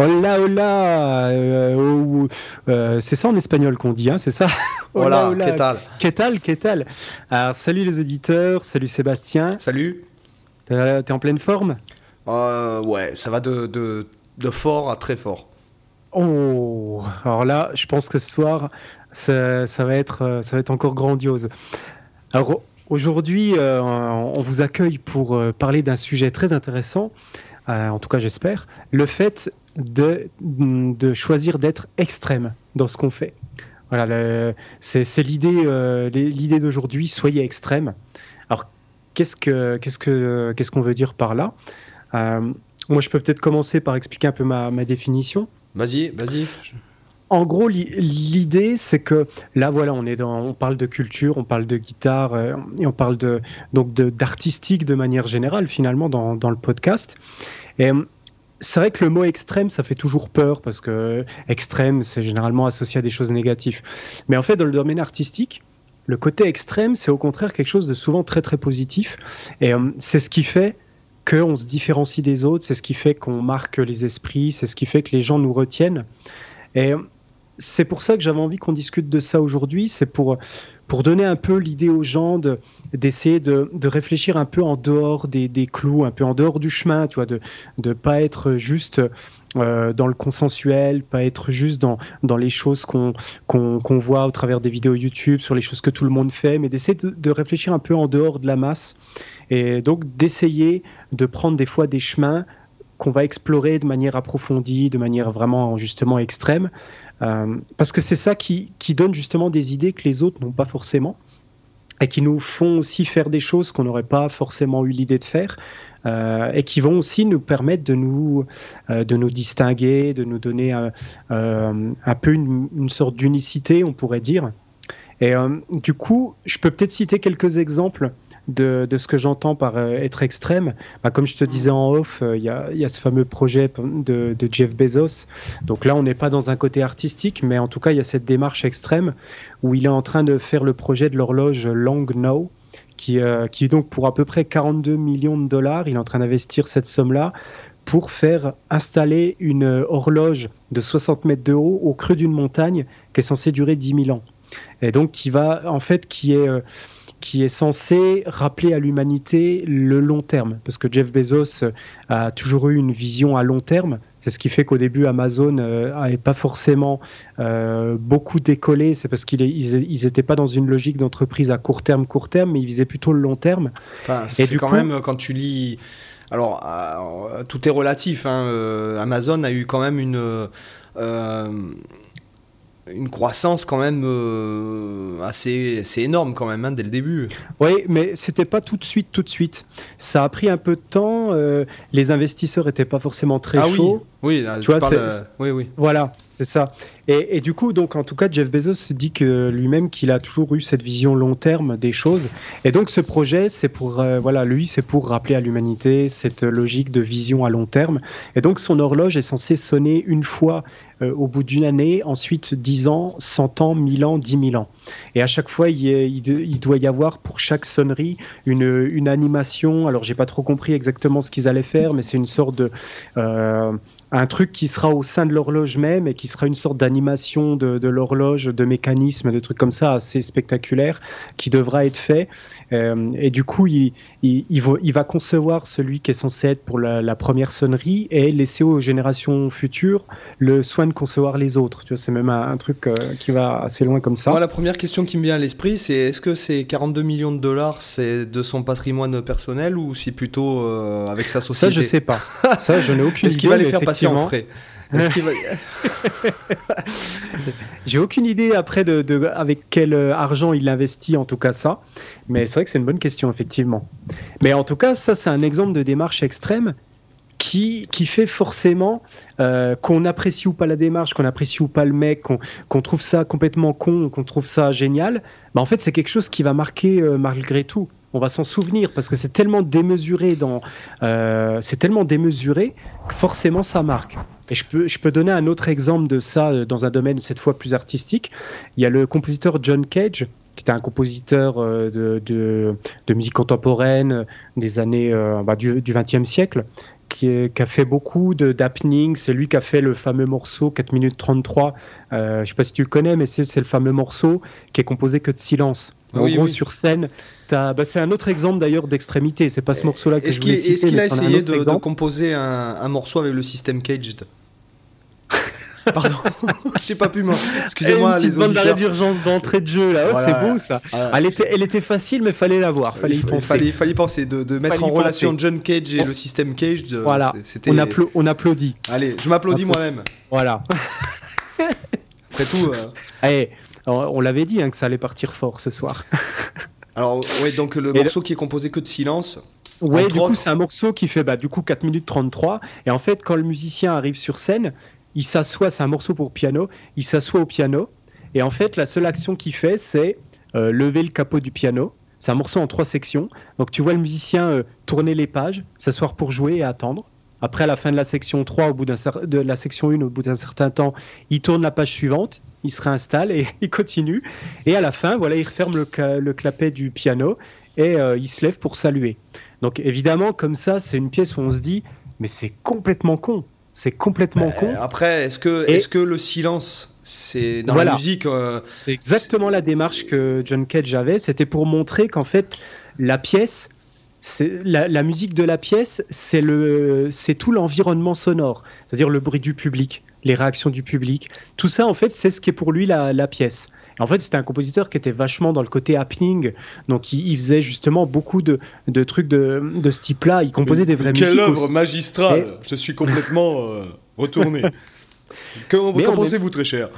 Hola, hola euh, euh, C'est ça en espagnol qu'on dit, hein, c'est ça Hola, hola, qu'est-ce Qu'est-ce Qu'est-ce Alors, salut les auditeurs, salut Sébastien. Salut. T'es en pleine forme? Euh, Ouais, ça va de, de, de, fort à très fort. Oh, alors là, je pense que ce soir, ça, ça va, être, ça va être encore grandiose. Alors, aujourd'hui, on vous accueille pour parler d'un sujet très intéressant. en tout cas j'espère, le fait de, de choisir d'être extrême dans ce qu'on fait. Voilà, c'est l'idée euh, l'idée d'aujourd'hui, soyez extrême. Alors, qu'est-ce qu'on que, veut dire par là? Euh, Moi, je peux peut-être commencer par expliquer un peu ma, ma définition. Vas-y, vas-y. En gros, l'idée, c'est que là, voilà, on est dans, on parle de culture, on parle de guitare, euh, et on parle de donc d'artistique de, manière générale, finalement, dans, dans le podcast. Et c'est vrai que le mot extrême, ça fait toujours peur parce que extrême, c'est généralement associé à des choses négatives. Mais en fait, dans le domaine artistique, le côté extrême, c'est au contraire quelque chose de souvent très très positif. Et euh, c'est ce qui fait qu'on se différencie des autres, c'est ce qui fait qu'on marque les esprits, c'est ce qui fait que les gens nous retiennent. Et c'est pour ça que j'avais envie qu'on discute de ça aujourd'hui. C'est pour, pour donner un peu l'idée aux gens d'essayer de, de, réfléchir un peu en dehors des, des, clous, un peu en dehors du chemin, tu vois, de ne pas être juste euh, dans le consensuel, pas être juste dans, dans les choses qu'on qu'on voit au travers des vidéos YouTube, sur les choses que tout le monde fait, mais d'essayer de, réfléchir un peu en dehors de la masse. Et donc d'essayer de prendre des fois des chemins qu'on va explorer de manière approfondie, de manière vraiment justement extrême, parce que c'est ça qui, donne justement des idées que les autres n'ont pas forcément et qui nous font aussi faire des choses qu'on n'aurait pas forcément eu l'idée de faire euh, et qui vont aussi nous permettre de nous, euh, de nous distinguer, de nous donner un, euh, peu une sorte d'unicité, on pourrait dire. Et euh, du coup, je peux peut-être citer quelques exemples de, ce que j'entends par euh, être extrême. Bah, comme je te disais en off, euh, il y, a, ce fameux projet de, Jeff Bezos. Donc là, on n'est pas dans un côté artistique, mais en tout cas, il y a cette démarche extrême où il est en train de faire le projet de l'horloge Long Now. Qui, qui est donc pour à peu près 42 millions de dollars. Il est en train d'investir cette somme-là pour faire installer une horloge de 60 mètres de haut au creux d'une montagne qui est censée durer 10 000 ans. Et donc qui va, en fait, qui est, euh, qui est censé rappeler à l'humanité le long terme. Parce que Jeff Bezos euh, a toujours eu une vision à long terme. C'est ce qui fait qu'au début, Amazon n'avait euh, pas forcément euh, beaucoup décollé. C'est parce qu'ils ils n'étaient pas dans une logique d'entreprise à court terme, court terme, mais ils visaient plutôt le long terme. Enfin, c'est quand coup, même, quand tu lis... Alors, euh, tout est relatif. Hein. Amazon a eu quand même une une croissance quand même euh, assez, assez, énorme quand même hein, dès le début. Oui, mais c'était pas tout de suite, tout de suite. Ça a pris un peu de temps. Euh, les investisseurs n'étaient pas forcément très ah chauds. Oui, oui, tu vois, parles, euh, oui, oui. Voilà, c'est ça. Et, et, du coup, donc, en tout cas, Jeff Bezos dit que lui-même qu'il a toujours eu cette vision long terme des choses. Et donc, ce projet, c'est pour, euh, voilà, lui, c'est pour rappeler à l'humanité cette logique de vision à long terme. Et donc, son horloge est censée sonner une fois euh, au bout d'une année, ensuite 10 ans, 100 ans, 1000 ans, 10 000 ans. Et à chaque fois, il, doit y avoir pour chaque sonnerie une, une animation. Alors, j'ai pas trop compris exactement ce qu'ils allaient faire, mais c'est une sorte de. Un truc qui sera au sein de l'horloge même et qui sera une sorte d'animation de, de l'horloge, de mécanisme, de trucs comme ça assez spectaculaire qui devra être fait. Euh, et du coup, il, il, il, va, il, va, concevoir celui qui est censé être pour la, la, première sonnerie et laisser aux générations futures le soin de concevoir les autres. Tu vois, c'est même un, un truc euh, qui va assez loin comme ça. Moi, la première question qui me vient à l'esprit, c'est est-ce que ces 42 millions de dollars, c'est de son patrimoine personnel ou si plutôt euh, avec sa société Ça, je sais pas. Ça, je n'ai aucune idée. Est-ce qu'il va les faire passer en frais? Va... J'ai aucune idée après de, de, avec quel argent il investit, en tout cas ça. Mais c'est vrai que c'est une bonne question, effectivement. Mais en tout cas, ça, c'est un exemple de démarche extrême qui, qui fait forcément euh, qu'on apprécie ou pas la démarche, qu'on apprécie ou pas le mec, qu'on qu trouve ça complètement con, qu'on trouve ça génial. Bah, en fait, c'est quelque chose qui va marquer euh, malgré tout. On va s'en souvenir parce que c'est tellement démesuré dans, euh, c'est tellement démesuré que forcément ça marque. Et je peux, je peux donner un autre exemple de ça euh, dans un domaine cette fois plus artistique. Il y a le compositeur John Cage qui était un compositeur euh, de, de, musique contemporaine des années bah, du XXe siècle, qui, a fait beaucoup d'happening. C'est lui qui a fait le fameux morceau 4 minutes 33. Euh, je ne sais pas si tu le connais, mais c'est le fameux morceau qui est composé que de silence. En gros, sur scène, bah, c'est un autre exemple d'ailleurs d'extrémité. C'est pas ce morceau-là que je voulais Est-ce qu'il a essayé de, de, composer un, un, morceau avec le système caged? Pardon, j'ai pas pu moi. Excusez-moi, les petite d'arrêt d'urgence d'entrée de jeu là, oh, c'est beau ça. Elle, était, elle était facile, mais fallait la voir, fallait y penser. Fallait, fallait penser de, de mettre en relation John Cage et le système Cage. Voilà. On, on, applaudit. Allez, je m'applaudis moi-même. Voilà. Après tout. Euh... Allez, on l'avait dit hein, que ça allait partir fort ce soir. Alors ouais, donc le morceau qui est composé que de silence. Ouais, du coup, c'est un morceau qui fait bah, du coup 4 minutes 33. Et en fait, quand le musicien arrive sur scène, il s'assoit, c'est un morceau pour piano, il s'assoit au piano, et en fait, la seule action qu'il fait, c'est euh, lever le capot du piano. C'est un morceau en trois sections. Donc tu vois le musicien euh, tourner les pages, s'asseoir pour jouer et attendre. Après, à la fin de la section 3, au bout de la section 1, au bout d'un certain temps, il tourne la page suivante, il se réinstalle et il continue. Et à la fin, voilà, il referme le, clapet du piano et euh, il se lève pour saluer. Donc évidemment, comme ça, c'est une pièce où on se dit, mais c'est complètement con. C'est complètement con. Après, est-ce que, est que le silence, c'est dans la musique euh, C'est exactement la démarche que John Cage avait. C'était pour montrer qu'en fait, la pièce, la, la, musique de la pièce, c'est le, c'est tout l'environnement sonore, c'est-à-dire le bruit du public, les réactions du public. Tout ça, en fait, c'est ce qui est pour lui la, la pièce. En fait, c'était un compositeur qui était vachement dans le côté happening, donc il, faisait justement beaucoup de, trucs de, ce type-là. Il composait des vraies musiques. Quelle œuvre magistrale Je suis complètement euh, retourné. que pensez-vous, très cher?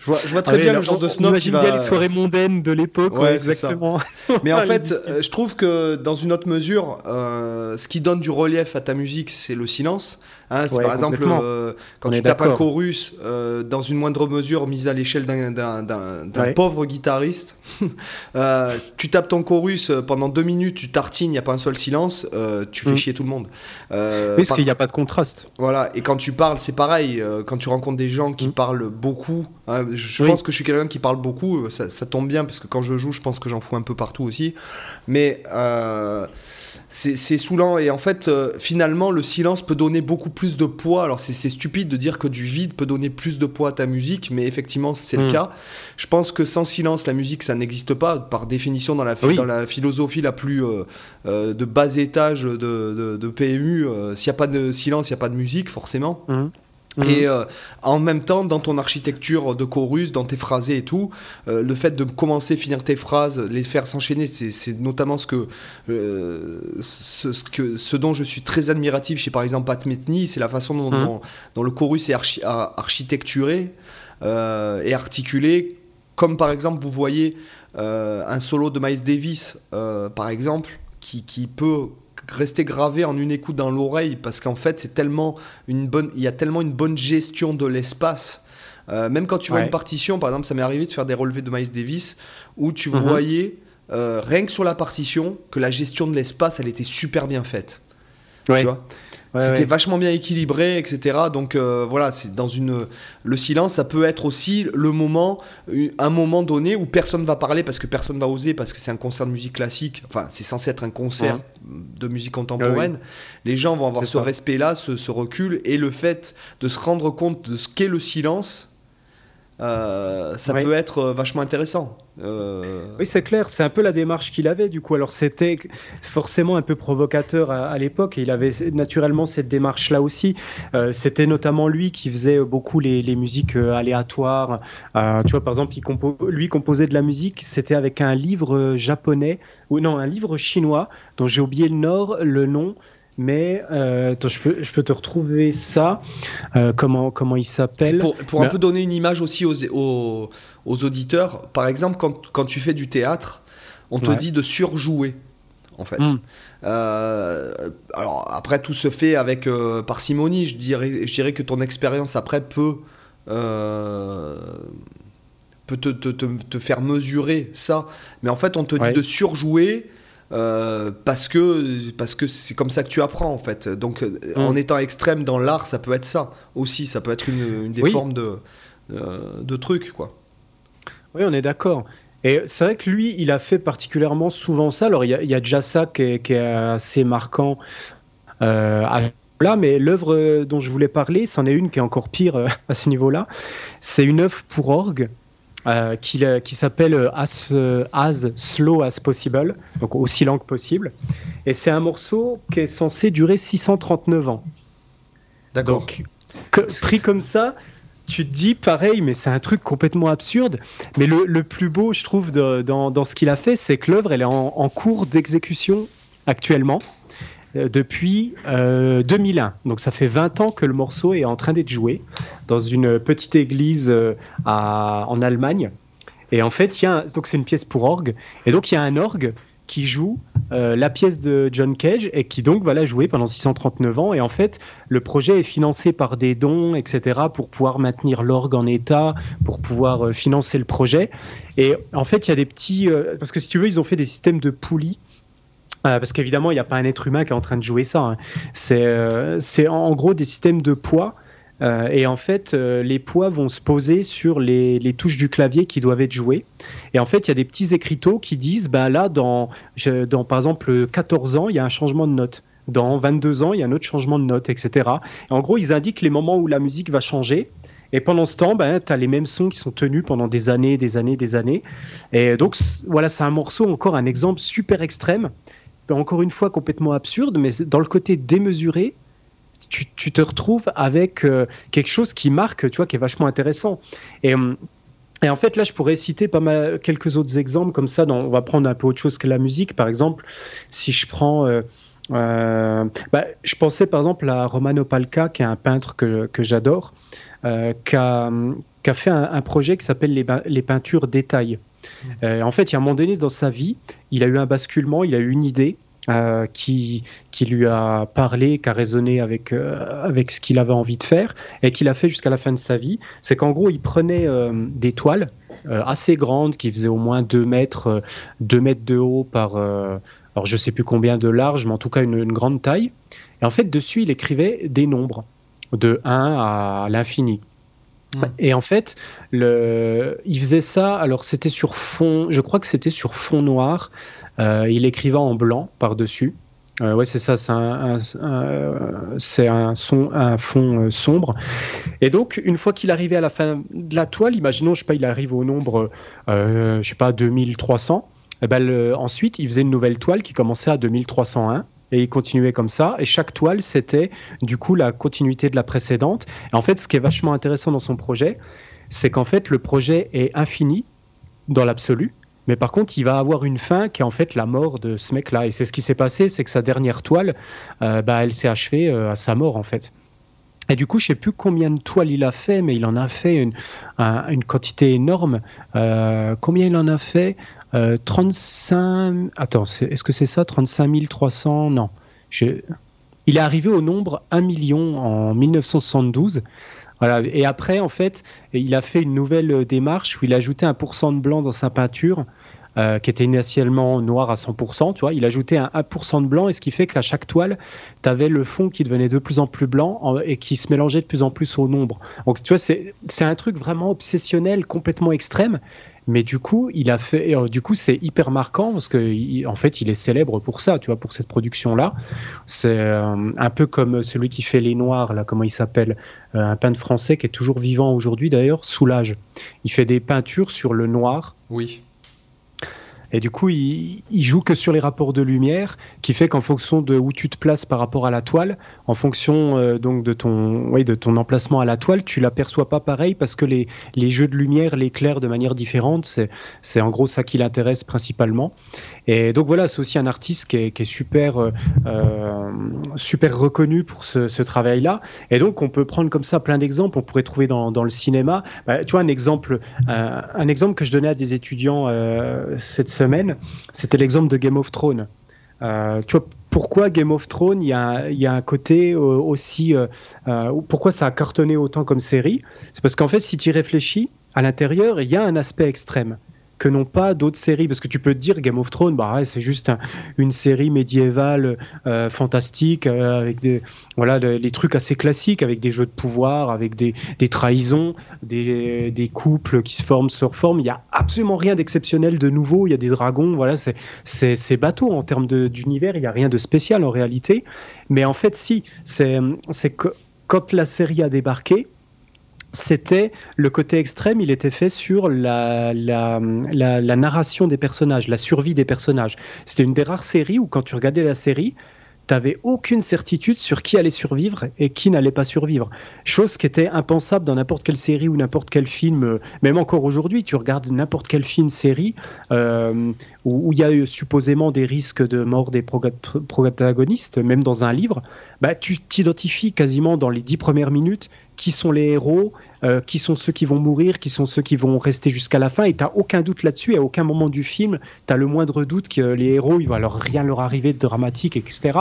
Je vois, très ah bien le genre de snob qui va. bien les soirées mondaines de l'époque, ouais, exactement. Mais en fait, euh, je trouve que dans une autre mesure, euh, ce qui donne du relief à ta musique, c'est le silence. Hein, par exemple, euh, quand tu tapes un chorus, euh, dans une moindre mesure, mise à l'échelle d'un pauvre guitariste, euh, tu tapes ton chorus pendant deux minutes, tu tartines, il n'y a pas un seul silence, tu fais mm. chier tout le monde. parce qu'il n'y a pas de contraste. Voilà, et quand tu parles, c'est pareil, quand tu rencontres des gens qui mm. parlent beaucoup, hein, je, pense que je suis quelqu'un qui parle beaucoup, ça, ça, tombe bien, parce que quand je joue, je pense que j'en fous un peu partout aussi, mais c'est saoulant. Et en fait euh, finalement le silence peut donner beaucoup plus de poids. Alors c'est stupide de dire que du vide peut donner plus de poids à ta musique mais effectivement c'est le mm. cas. Je pense que sans silence la musique ça n'existe pas. Par définition dans la, dans la philosophie la plus euh, euh, de bas étage de, de, PMU s'il n'y a pas de silence il n'y a pas de musique forcément. Mm. Mhm. Et euh, en même temps, dans ton architecture de chorus, dans tes phrasés et tout, euh, le fait de commencer, finir tes phrases, les faire s'enchaîner, c'est notamment ce que, euh, ce, que, ce dont je suis très admiratif chez par exemple Pat Metheny, c'est la façon dont, mhm. le chorus est architecturé et articulé, comme par exemple vous voyez un solo de Miles Davis, par exemple, qui, qui peut rester gravé en une écoute dans l'oreille parce qu'en fait c'est tellement une bonne il y a tellement une bonne gestion de l'espace. Euh, même quand tu vois une partition par exemple ça m'est arrivé de faire des relevés de Miles Davis où tu mhm. voyais euh, rien que sur la partition que la gestion de l'espace elle était super bien faite. Tu vois? C'était vachement bien équilibré, etc. Donc euh, voilà, c'est dans une le silence, ça peut être aussi le moment, un moment donné où personne va parler parce que personne va oser parce que c'est un concert de musique classique. Enfin, c'est censé être un concert de musique contemporaine. Ah Les gens vont avoir ce respect-là, ce, ce recul et le fait de se rendre compte de ce qu'est le silence euh, ça peut être euh, vachement intéressant. Euh, oui, c'est clair, c'est un peu la démarche qu'il avait du coup. Alors c'était forcément un peu provocateur à, l'époque et il avait naturellement cette démarche-là aussi. c'était notamment lui qui faisait beaucoup les, musiques aléatoires. tu vois, par exemple, il lui composait de la musique, c'était avec un livre japonais, ou non, un livre chinois dont j'ai oublié le, nord, le nom. Mais euh, je, peux, je peux te retrouver ça. Euh, comment, comment il s'appelle Pour, pour un peu donner une image aussi aux, aux, aux auditeurs, par exemple, quand, quand, tu fais du théâtre, on te dit de surjouer, en fait. Hmm. Euh, alors après, tout se fait avec parcimonie. Je dirais, je dirais que ton expérience après peut peut te, te, te, faire mesurer ça. Mais en fait, on te dit de surjouer. Parce que parce que c'est comme ça que tu apprends en fait. Donc mm. en étant extrême dans l'art, ça peut être ça aussi. Ça peut être une, une des formes de, de trucs quoi. Oui, on est d'accord. Et c'est vrai que lui, il a fait particulièrement souvent ça. Alors, il y, a, déjà ça qui est, assez marquant euh, là, mais l'œuvre dont je voulais parler, c'en est une qui est encore pire euh, à ce niveau-là. C'est une œuvre pour orgue euh, qui, qui s'appelle as, as Slow as Possible, donc aussi lent que possible. Et c'est un morceau qui est censé durer 639 ans. D'accord. Donc, pris comme ça, tu te dis pareil, mais c'est un truc complètement absurde. Mais le, plus beau, je trouve, dans, ce qu'il a fait, c'est que l'œuvre, elle est en, cours d'exécution actuellement euh, depuis 2001. Euh, Donc ça fait 20 ans que le morceau est en train d'être joué dans une petite église euh, en Allemagne. Et en fait, y a donc c'est une pièce pour orgue. Et donc il y a un orgue qui joue la pièce de John Cage et qui donc va la jouer pendant 639 ans. Et en fait, le projet est financé par des dons, etc., pour pouvoir maintenir l'orgue en état, pour pouvoir financer le projet. Et en fait, il y a des petits. Parce que si tu veux, ils ont fait des systèmes de poulies. Parce qu'évidemment, il n'y a pas un être humain qui est en train de jouer ça. Hein. C'est en gros des systèmes de poids euh, et en fait, euh, les poids vont se poser sur les, touches du clavier qui doivent être jouées. Et en fait, il y a des petits écriteaux qui disent, bah là, dans, dans par exemple 14 ans, il y a un changement de note. Dans 22 ans, il y a un autre changement de note, etc. Et en gros, ils indiquent les moments où la musique va changer. Et pendant ce temps, ben, tu as les mêmes sons qui sont tenus pendant des années, des années, des années. Et donc, voilà, c'est un morceau, encore un exemple super extrême. Encore une fois, complètement absurde, mais dans le côté démesuré, tu, te retrouves avec euh, quelque chose qui marque, tu vois, qui est vachement intéressant. Et, euh, et en fait, là, je pourrais citer pas mal, quelques autres exemples comme ça. on va prendre un peu autre chose que la musique. Par exemple, si je prends. Euh, bah, je pensais par exemple à Romano Palca, qui est un peintre que, j'adore, qui, a, fait un, projet qui s'appelle les, les, peintures détail. Mmh. en fait, il y a un moment donné dans sa vie, il a eu un basculement, il a eu une idée, euh, qui, qui lui a parlé, qui a raisonné avec, euh, avec ce qu'il avait envie de faire et qu'il a fait jusqu'à la fin de sa vie, c'est qu'en gros, il prenait euh, des toiles assez grandes qui faisaient au moins 2 mètres, 2 mètres de haut par, alors je sais plus combien de large, mais en tout cas une, une grande taille. Et en fait, dessus, il écrivait des nombres de 1 à l'infini. Et en fait, il faisait ça. Alors, c'était sur fond. Je crois que c'était sur fond noir. Euh, il écrivait en blanc par-dessus. Euh, ouais, c'est ça, c'est un, son, un fond euh, sombre. Et donc, une fois qu'il arrivait à la fin de la toile, imaginons, je sais pas, il arrive au nombre, euh, je sais pas, 2300. Et ben, ensuite, il faisait une nouvelle toile qui commençait à 2301 et il continuait comme ça. Et chaque toile, c'était du coup la continuité de la précédente. Et en fait, ce qui est vachement intéressant dans son projet, c'est qu'en fait, le projet est infini dans l'absolu. Mais par contre, il va avoir une fin qui est en fait la mort de ce mec-là. Et c'est ce qui s'est passé, c'est que sa dernière toile, euh, bah, elle s'est achevée euh, à sa mort en fait. Et du coup, je sais plus combien de toiles il a fait, mais il en a fait une, quantité énorme. Euh, combien il en a fait? 35. Attends, est-ce que c'est ça? 35 300 Non. Il est arrivé au nombre 1 million en 1972. Et après, en fait, il a fait une nouvelle euh, démarche où il a ajouté un pourcent de blanc dans sa peinture. Euh, qui était initialement noir à 100%, tu vois, il ajoutait un 1% de blanc, et ce qui fait qu'à chaque toile, tu avais le fond qui devenait de plus en plus blanc et qui se mélangeait de plus en plus au nombre. Donc, tu vois, c'est un truc vraiment obsessionnel, complètement extrême, mais du coup, il a fait, euh, du coup, c'est hyper marquant parce que en fait, il est célèbre pour ça, tu vois, pour cette production-là. C'est euh, un peu comme celui qui fait les noirs, là, comment il s'appelle, un peintre français qui est toujours vivant aujourd'hui d'ailleurs, Soulage. Il fait des peintures sur le noir. Oui. Et du coup, il, il, joue que sur les rapports de lumière, qui fait qu'en fonction de où tu te places par rapport à la toile, en fonction euh, donc de ton, oui, de ton emplacement à la toile, tu l'aperçois pas pareil parce que les, les jeux de lumière l'éclairent de manière différente. C'est en gros ça qui l'intéresse principalement. Et donc voilà, c'est aussi un artiste qui est, qui est super, euh, euh super reconnu pour ce, travail-là. Et donc on peut prendre comme ça plein d'exemples. On pourrait trouver dans, dans le cinéma. Bah, tu vois un exemple, un exemple que je donnais à des étudiants cette semaine c'était l'exemple de Game of Thrones. Euh, tu vois, pourquoi Game of Thrones, il y a, un côté euh, aussi... Euh, pourquoi ça a cartonné autant comme série? C'est parce qu'en fait, si tu y réfléchis, à l'intérieur, il y a un aspect extrême que n'ont pas d'autres séries. Parce que tu peux te dire Game of Thrones, bah, c'est juste une série médiévale euh, fantastique euh, avec des, voilà, les trucs assez classiques, avec des jeux de pouvoir, avec des, des trahisons, des, des, couples qui se forment, se reforment. Il n'y a absolument rien d'exceptionnel de nouveau. Il y a des dragons, voilà, c'est bateau en termes d'univers. Il n'y a rien de spécial en réalité. Mais en fait, si, c'est que quand la série a débarqué, c'était le côté extrême, il était fait sur la, narration des personnages, la survie des personnages. C'était une des rares séries où quand tu regardais la série, tu aucune certitude sur qui allait survivre et qui n'allait pas survivre. Chose qui était impensable dans n'importe quelle série ou n'importe quel film, euh, même encore aujourd'hui, tu regardes n'importe quel film, série, euh, où il y a supposément des risques de mort des protagonistes, même dans un livre, bah, tu t'identifies quasiment dans les dix premières minutes qui sont les héros, euh, qui sont ceux qui vont mourir, qui sont ceux qui vont rester jusqu'à la fin, et tu aucun doute là-dessus, et à aucun moment du film, tu as le moindre doute que les héros, il va leur rien leur arriver de dramatique, etc.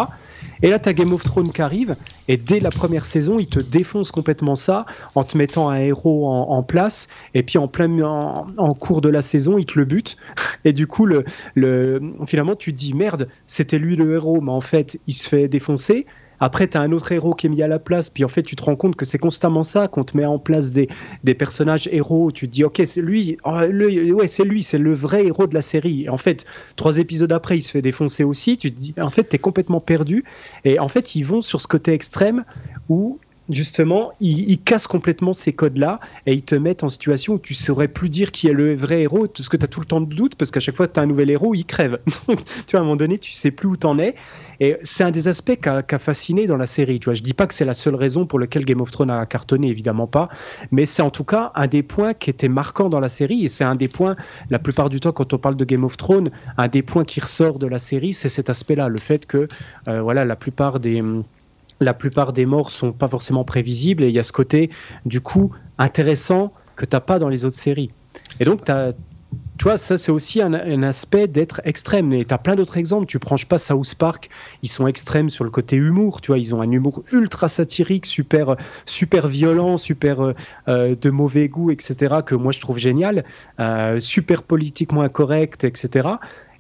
Et là, tu as Game of Thrones qui arrive, et dès la première saison, il te défonce complètement ça, en te mettant un héros en, place, et puis en plein en, cours de la saison, il te le bute, et du coup, le, le, finalement, tu te dis, merde, c'était lui le héros, mais en fait, il se fait défoncer, après, tu as un autre héros qui est mis à la place, puis en fait, tu te rends compte que c'est constamment ça, qu'on te met en place des, des personnages héros. Tu te dis, ok, c'est lui, oh, ouais, c'est lui, c'est le vrai héros de la série. Et en fait, trois épisodes après, il se fait défoncer aussi. Tu te dis, en fait, tu es complètement perdu. Et en fait, ils vont sur ce côté extrême où justement, ils, cassent complètement ces codes-là et ils te mettent en situation où tu saurais plus dire qui est le vrai héros parce que tu as tout le temps de doute parce qu'à chaque fois que tu as un nouvel héros, il crève. tu vois, à un moment donné, tu sais plus où t'en es. Et c'est un des aspects qui fasciné dans la série. Tu vois, je dis pas que c'est la seule raison pour laquelle Game of Thrones a cartonné, évidemment pas, mais c'est en tout cas un des points qui était marquant dans la série et c'est un des points, la plupart du temps, quand on parle de Game of Thrones, un des points qui ressort de la série, c'est cet aspect-là, le fait que, euh, voilà, la plupart des la plupart des morts sont pas forcément prévisibles et il y a ce côté, du coup, intéressant que tu n'as pas dans les autres séries. Et donc, tu vois, ça c'est aussi un, aspect d'être extrême. Et tu as plein d'autres exemples. Tu prends, pas, South Park, ils sont extrêmes sur le côté humour. Tu vois, ils ont un humour ultra satirique, super, super violent, super euh, euh, de mauvais goût, etc. que moi je trouve génial, euh, super politiquement incorrect, etc.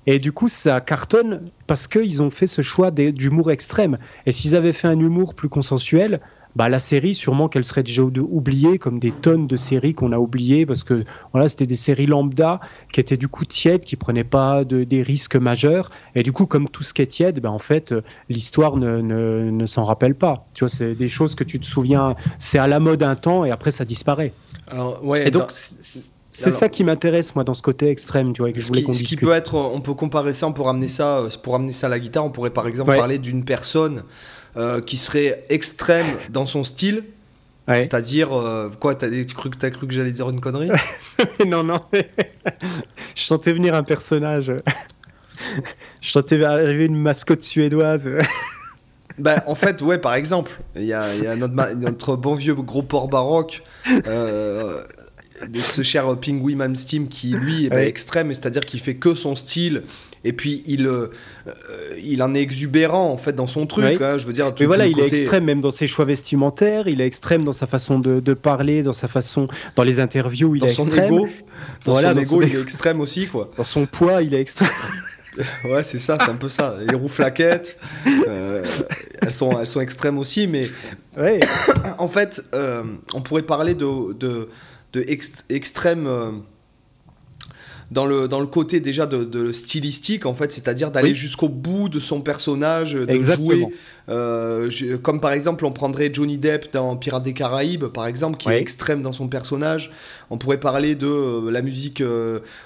Et du coup, ça cartonne parce qu'ils ont fait ce choix d'humour extrême. Et s'ils avaient fait un humour plus consensuel, bah, la série, sûrement qu'elle serait déjà oubliée, comme des tonnes de séries qu'on a oubliées, parce que voilà, c'était des séries lambda qui étaient du coup tièdes, qui prenaient pas de, des risques majeurs. Et du coup, comme tout ce qui est tiède, bah, en fait, l'histoire ne, ne, ne s'en rappelle pas. Tu vois, c'est des choses que tu te souviens, c'est à la mode un temps et après ça disparaît. Alors, ouais, et donc, c'est ça qui m'intéresse moi dans ce côté extrême, tu vois, que je voulais qu'on Ce qui peut être, on peut comparer ça, on peut ramener ça, euh, pour ramener ça à la guitare, on pourrait par exemple parler d'une personne euh, qui serait extrême dans son style. C'est-à-dire, euh, quoi, t'as cru, as cru que j'allais dire une connerie? Non, non. je sentais venir un personnage. je sentais arriver une mascotte suédoise. Ben, en fait, ouais, par exemple, il y a, y a notre, notre, bon vieux gros port baroque de ce cher Pingui Malmsteen qui lui est bah, extrême, c'est-à-dire qu'il fait que son style et puis il euh, il en est exubérant en fait dans son truc. Hein, je veux dire. Mais voilà, il est extrême même dans ses choix vestimentaires, il est extrême dans sa façon de, parler, dans sa façon, dans les interviews, il dans est son extrême. Ego, dans son ego, il est extrême aussi quoi. Dans son poids, il est extrême. ouais, c'est ça, c'est un peu ça. Les roues flaquettes, euh, elles, sont, elles sont extrêmes aussi, mais ouais. en fait, euh, on pourrait parler de, de de extrême euh, dans le, dans le côté déjà de, stylistique, en fait, c'est-à-dire d'aller jusqu'au bout de son personnage, de jouer. Euh, comme par exemple, on prendrait Johnny Depp dans Pirates des Caraïbes, par exemple, qui est extrême dans son personnage. On pourrait parler de euh, la musique,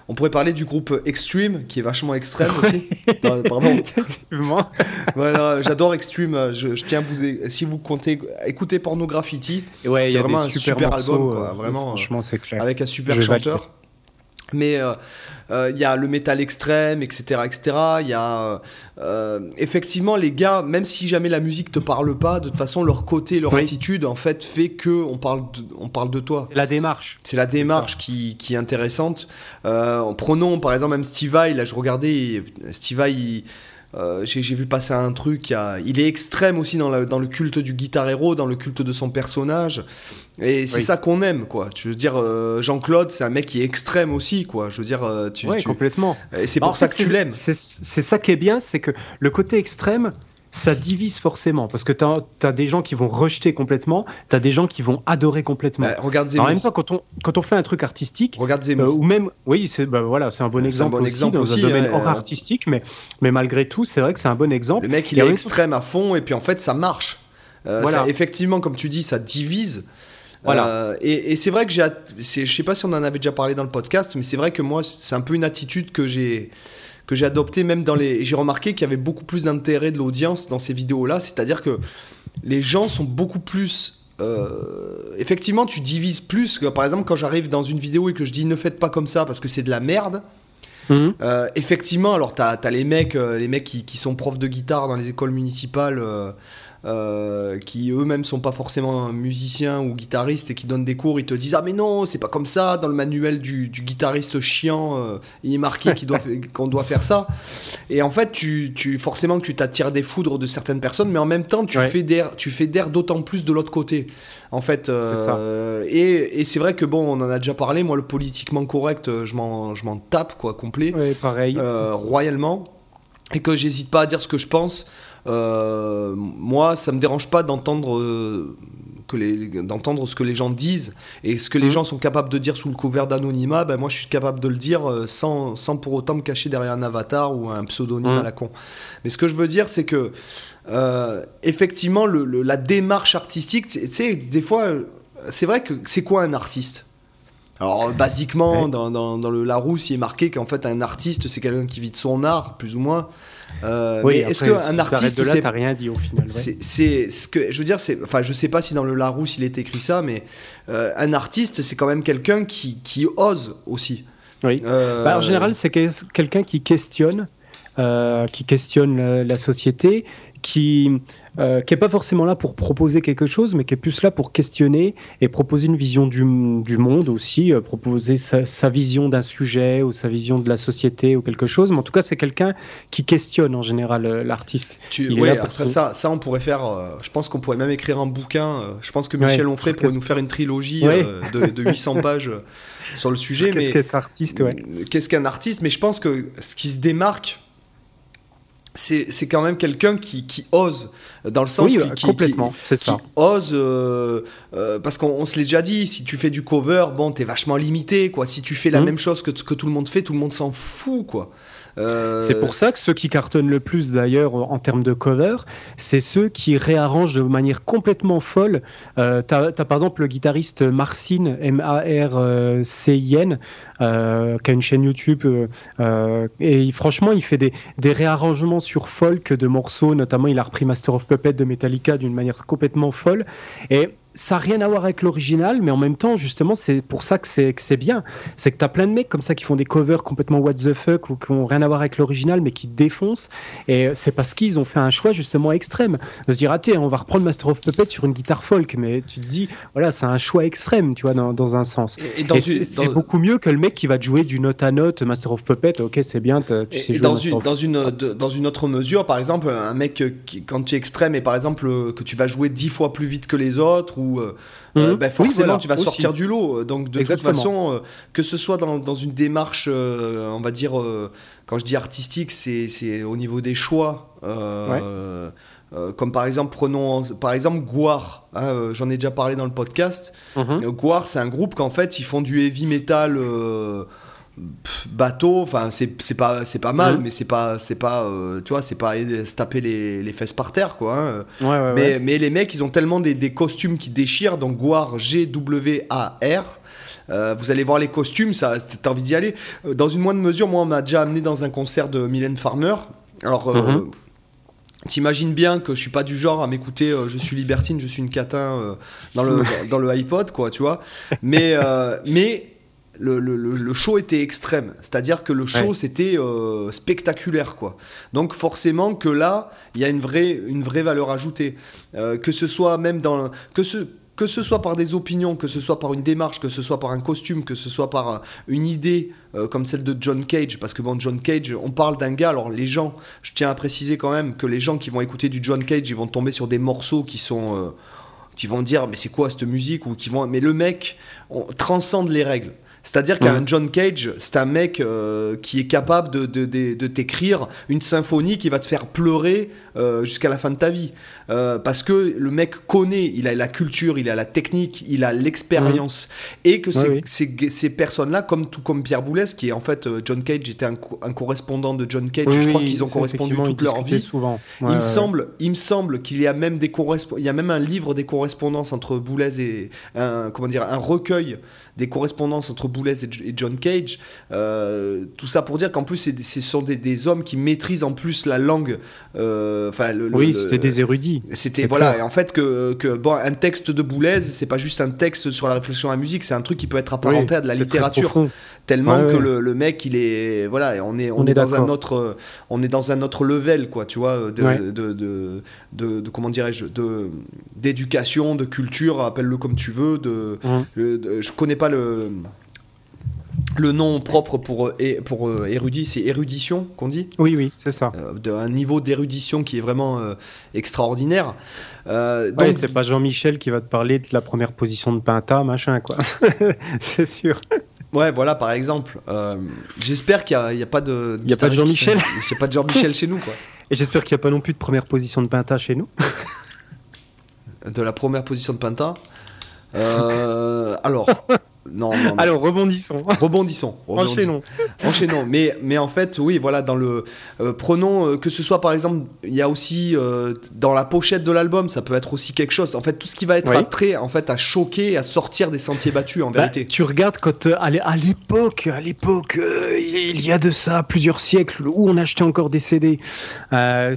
on pourrait parler du groupe Extreme, qui est vachement extrême aussi. pardon. J'adore Extreme. Je, tiens à vous, si vous comptez, écoutez Porno Graffiti. Ouais, c'est vraiment un super, album, vraiment. Franchement, c'est clair. Avec un super chanteur. Mais euh, euh, il y a le métal extrême, etc. etc. Il y a euh, effectivement les gars, même si jamais la musique te parle pas, de toute façon leur côté, leur attitude en fait fait que on parle de, on parle de toi. C'est la démarche. C'est la démarche qui, qui, est intéressante. prenons par exemple même Steve Vai, là je regardais Steve Vai, euh, j'ai vu passer un truc, il, est extrême aussi dans, le culte du guitar héros, dans le culte de son personnage. Et c'est ça qu'on aime, quoi. Je veux dire, euh, Jean-Claude, c'est un mec qui est extrême aussi, quoi. Je veux dire, euh, tu. Oui, complètement. Et c'est bah, pour ça que tu l'aimes. C'est ça qui est bien, c'est que le côté extrême, ça divise forcément parce que tu as, des gens qui vont rejeter complètement, tu as des gens qui vont adorer complètement. Bah, regarde En même temps, quand on, quand on fait un truc artistique, regarde Zemmour. Euh, ou même, oui, c'est bah, voilà, un bon exemple, un bon aussi, exemple dans un domaine hors artistique, mais, mais malgré tout, c'est vrai que c'est un bon exemple. Le mec, il, est extrême à fond et puis en fait, ça marche. Euh, voilà. effectivement, comme tu dis, ça divise. Voilà. Euh, et, et c'est vrai que j'ai, je sais pas si on en avait déjà parlé dans le podcast, mais c'est vrai que moi, c'est un peu une attitude que j'ai que j'ai adopté même dans les. J'ai remarqué qu'il y avait beaucoup plus d'intérêt de l'audience dans ces vidéos-là, c'est-à-dire que les gens sont beaucoup plus. Euh, effectivement, tu divises plus. Que, par exemple, quand j'arrive dans une vidéo et que je dis ne faites pas comme ça parce que c'est de la merde. Mhm. Euh, effectivement, alors t'as as les mecs, euh, les mecs qui, qui, sont profs de guitare dans les écoles municipales euh, qui eux-mêmes sont pas forcément musiciens ou guitaristes et qui donnent des cours, ils te disent ah mais non c'est pas comme ça dans le manuel du, guitariste chiant euh, il est marqué qu'on doit, faire ça. Et en fait tu, tu forcément que tu t'attires des foudres de certaines personnes mais en même temps tu fais d'air tu fais d'air d'autant plus de l'autre côté. En fait euh, et, et c'est vrai que bon on en a déjà parlé moi le politiquement correct je m'en je m'en tape quoi complet. Pareil. Royalement. Et que j'hésite pas à dire ce que je pense. euh, moi, ça me dérange pas d'entendre euh, d'entendre ce que les gens disent et ce que les mmh. gens sont capables de dire sous le couvert d'anonymat. Ben moi, je suis capable de le dire euh, sans, sans pour autant me cacher derrière un avatar ou un pseudonyme mmh. à la con. Mais ce que je veux dire, c'est que effectivement, le, la démarche artistique, tu sais, des fois, c'est vrai que c'est quoi un artiste? Alors, basiquement, dans, dans, dans, le Larousse, il est marqué qu'en fait, un artiste, c'est quelqu'un qui vit de son art, plus ou moins. Euh, oui, est-ce qu'un artiste. de là, t'as rien dit au final. C'est ce que. Je veux dire, c'est. Enfin, je sais pas si dans le Larousse il est écrit ça, mais euh, un artiste, c'est quand même quelqu'un qui, qui ose aussi. Oui. Euh, bah, en général, c'est quelqu'un qui questionne. qui questionne la société, qui euh, qui est pas forcément là pour proposer quelque chose, mais qui est plus là pour questionner et proposer une vision du, du monde aussi, euh, proposer sa, sa vision d'un sujet ou sa vision de la société ou quelque chose. Mais en tout cas, c'est quelqu'un qui questionne en général euh, l'artiste. Oui, après ça, ça, on pourrait faire. je pense qu'on pourrait même écrire un bouquin. je pense que Michel Onfray pourrait nous faire une trilogie de, de, 800 pages sur le sujet. Qu'est-ce qu'un artiste ouais. Qu'est-ce qu'un artiste Mais je pense que ce qui se démarque c'est quand même quelqu'un qui, qui, ose dans le sens oui, qui, complètement c'est ça. ose euh, euh, parce qu'on se l'est déjà dit si tu fais du cover bon t'es vachement limité quoi. Si tu fais la mmh. même chose que que tout le monde fait tout le monde s'en fout quoi euh, c'est pour ça que ceux qui cartonnent le plus d'ailleurs en termes de cover, c'est ceux qui réarrangent de manière complètement folle. Euh, par exemple le guitariste Marcin, M-A-R-C-I-N, euh, qui a une chaîne YouTube. et franchement, il fait des, des, réarrangements sur folk de morceaux, notamment il a repris Master of Puppet de Metallica d'une manière complètement folle. Et ça n'a rien à voir avec l'original, mais en même temps, justement, c'est pour ça que c'est, bien. C'est que tu as plein de mecs comme ça qui font des covers complètement what the fuck ou qui n'ont rien à voir avec l'original, mais qui défoncent. Et c'est parce qu'ils ont fait un choix justement extrême. De se dire, ah, tiens, on va reprendre Master of Puppet sur une guitare folk, mais tu te dis, voilà, c'est un choix extrême, tu vois, dans, dans un sens. Et, c'est, beaucoup mieux que le mec qui va te jouer du note à note, Master of Puppet, ok, c'est bien, tu sais jouer. Dans une, dans, une, dans une autre mesure, par exemple, un mec qui, quand tu es extrême et par exemple que tu vas jouer dix fois plus vite que les autres, ou euh, euh, mhm. bah, forcément tu vas sortir du lot. Donc de toute façon, euh, que ce soit dans, dans une démarche, on va dire, quand je dis artistique, c'est au niveau des choix. comme par exemple, prenons par exemple Guar, hein, j'en ai déjà parlé dans le podcast. Mhm. Guar, c'est un groupe qu'en fait ils font du heavy metal bateau enfin c'est pas c'est pas mal mhm. mais c'est pas c'est pas euh, tu vois c'est pas se taper les, les, fesses par terre quoi hein. mais, mais les mecs ils ont tellement des, des costumes qui déchirent donc Guar G W A R euh, vous allez voir les costumes, ça, t'as envie d'y aller. Euh, dans une moindre mesure, moi, on m'a déjà amené dans un concert de Mylène Farmer. Alors, mhm. T'imagines bien que je suis pas du genre à m'écouter je suis libertine, je suis une catin dans, le, dans, le iPod, quoi, tu vois. Mais, mais le, show était extrême. C'est-à-dire que le show, c'était euh, spectaculaire, quoi. Donc forcément que là, il y a une vraie, une vraie valeur ajoutée. Euh, que ce soit même dans... Que ce, que ce soit par des opinions, que ce soit par une démarche, que ce soit par un costume, que ce soit par une idée comme celle de John Cage, parce que bon, John Cage, on parle d'un gars, alors les gens, je tiens à préciser quand même que les gens qui vont écouter du John Cage, ils vont tomber sur des morceaux qui sont... qui vont dire mais c'est quoi cette musique ou qui vont mais le mec on transcende les règles c'est-à-dire qu'un John Cage, c'est un mec euh, qui est capable de, de, de, t'écrire une symphonie qui va te faire pleurer jusqu'à la fin de ta vie. Euh, parce que le mec connaît, il a la culture, il a la technique, il a l'expérience. Et que ces, ces, personnes-là, comme tout comme Pierre Boulez, qui est en fait, John Cage était un, correspondant de John Cage, je crois qu'ils ont correspondu toute leur vie. Souvent. il, me semble, il me semble qu'il y a même des il y a même un livre des correspondances entre Boulez et un, comment dire, un recueil des correspondances entre Boulez et, John Cage. Euh, tout ça pour dire qu'en plus, ce sont des, hommes qui maîtrisent en plus la langue. Euh, enfin, oui, c'était des érudits. C'était voilà. Et en fait, que, que, bon, un texte de Boulez, c'est pas juste un texte sur la réflexion à la musique, c'est un truc qui peut être apparenté à de la littérature. tellement que le, le, mec il est voilà on est on, est, dans un autre on est dans un autre level quoi tu vois de, de, de, de, comment dirais-je de d'éducation de culture appelle-le comme tu veux de, je connais pas le le nom propre pour, pour euh, érudit, c'est érudition qu'on dit Oui, oui, c'est ça. Euh, un niveau d'érudition qui est vraiment euh, extraordinaire. Euh, c'est pas Jean-Michel qui va te parler de la première position de Pinta, machin, quoi. c'est sûr. Ouais, voilà, par exemple. Euh, j'espère qu'il n'y a, pas de. Il n'y a pas de Jean-Michel. Il a pas de Jean-Michel chez nous, quoi. Et j'espère qu'il n'y a pas non plus de première position de Pinta chez nous. de la première position de Pinta. Euh, alors, non, Alors rebondissons. Rebondissons. Enchaînons. Enchaînons. Mais, mais en fait, oui, voilà, dans le. Euh, prenons euh, que ce soit par exemple, il y a aussi euh, dans la pochette de l'album, ça peut être aussi quelque chose. En fait, tout ce qui va être oui. en fait, à choquer, à sortir des sentiers battus, en bah, vérité. Tu regardes quand à l'époque, à l'époque, il y a de ça plusieurs siècles où on achetait encore des CD.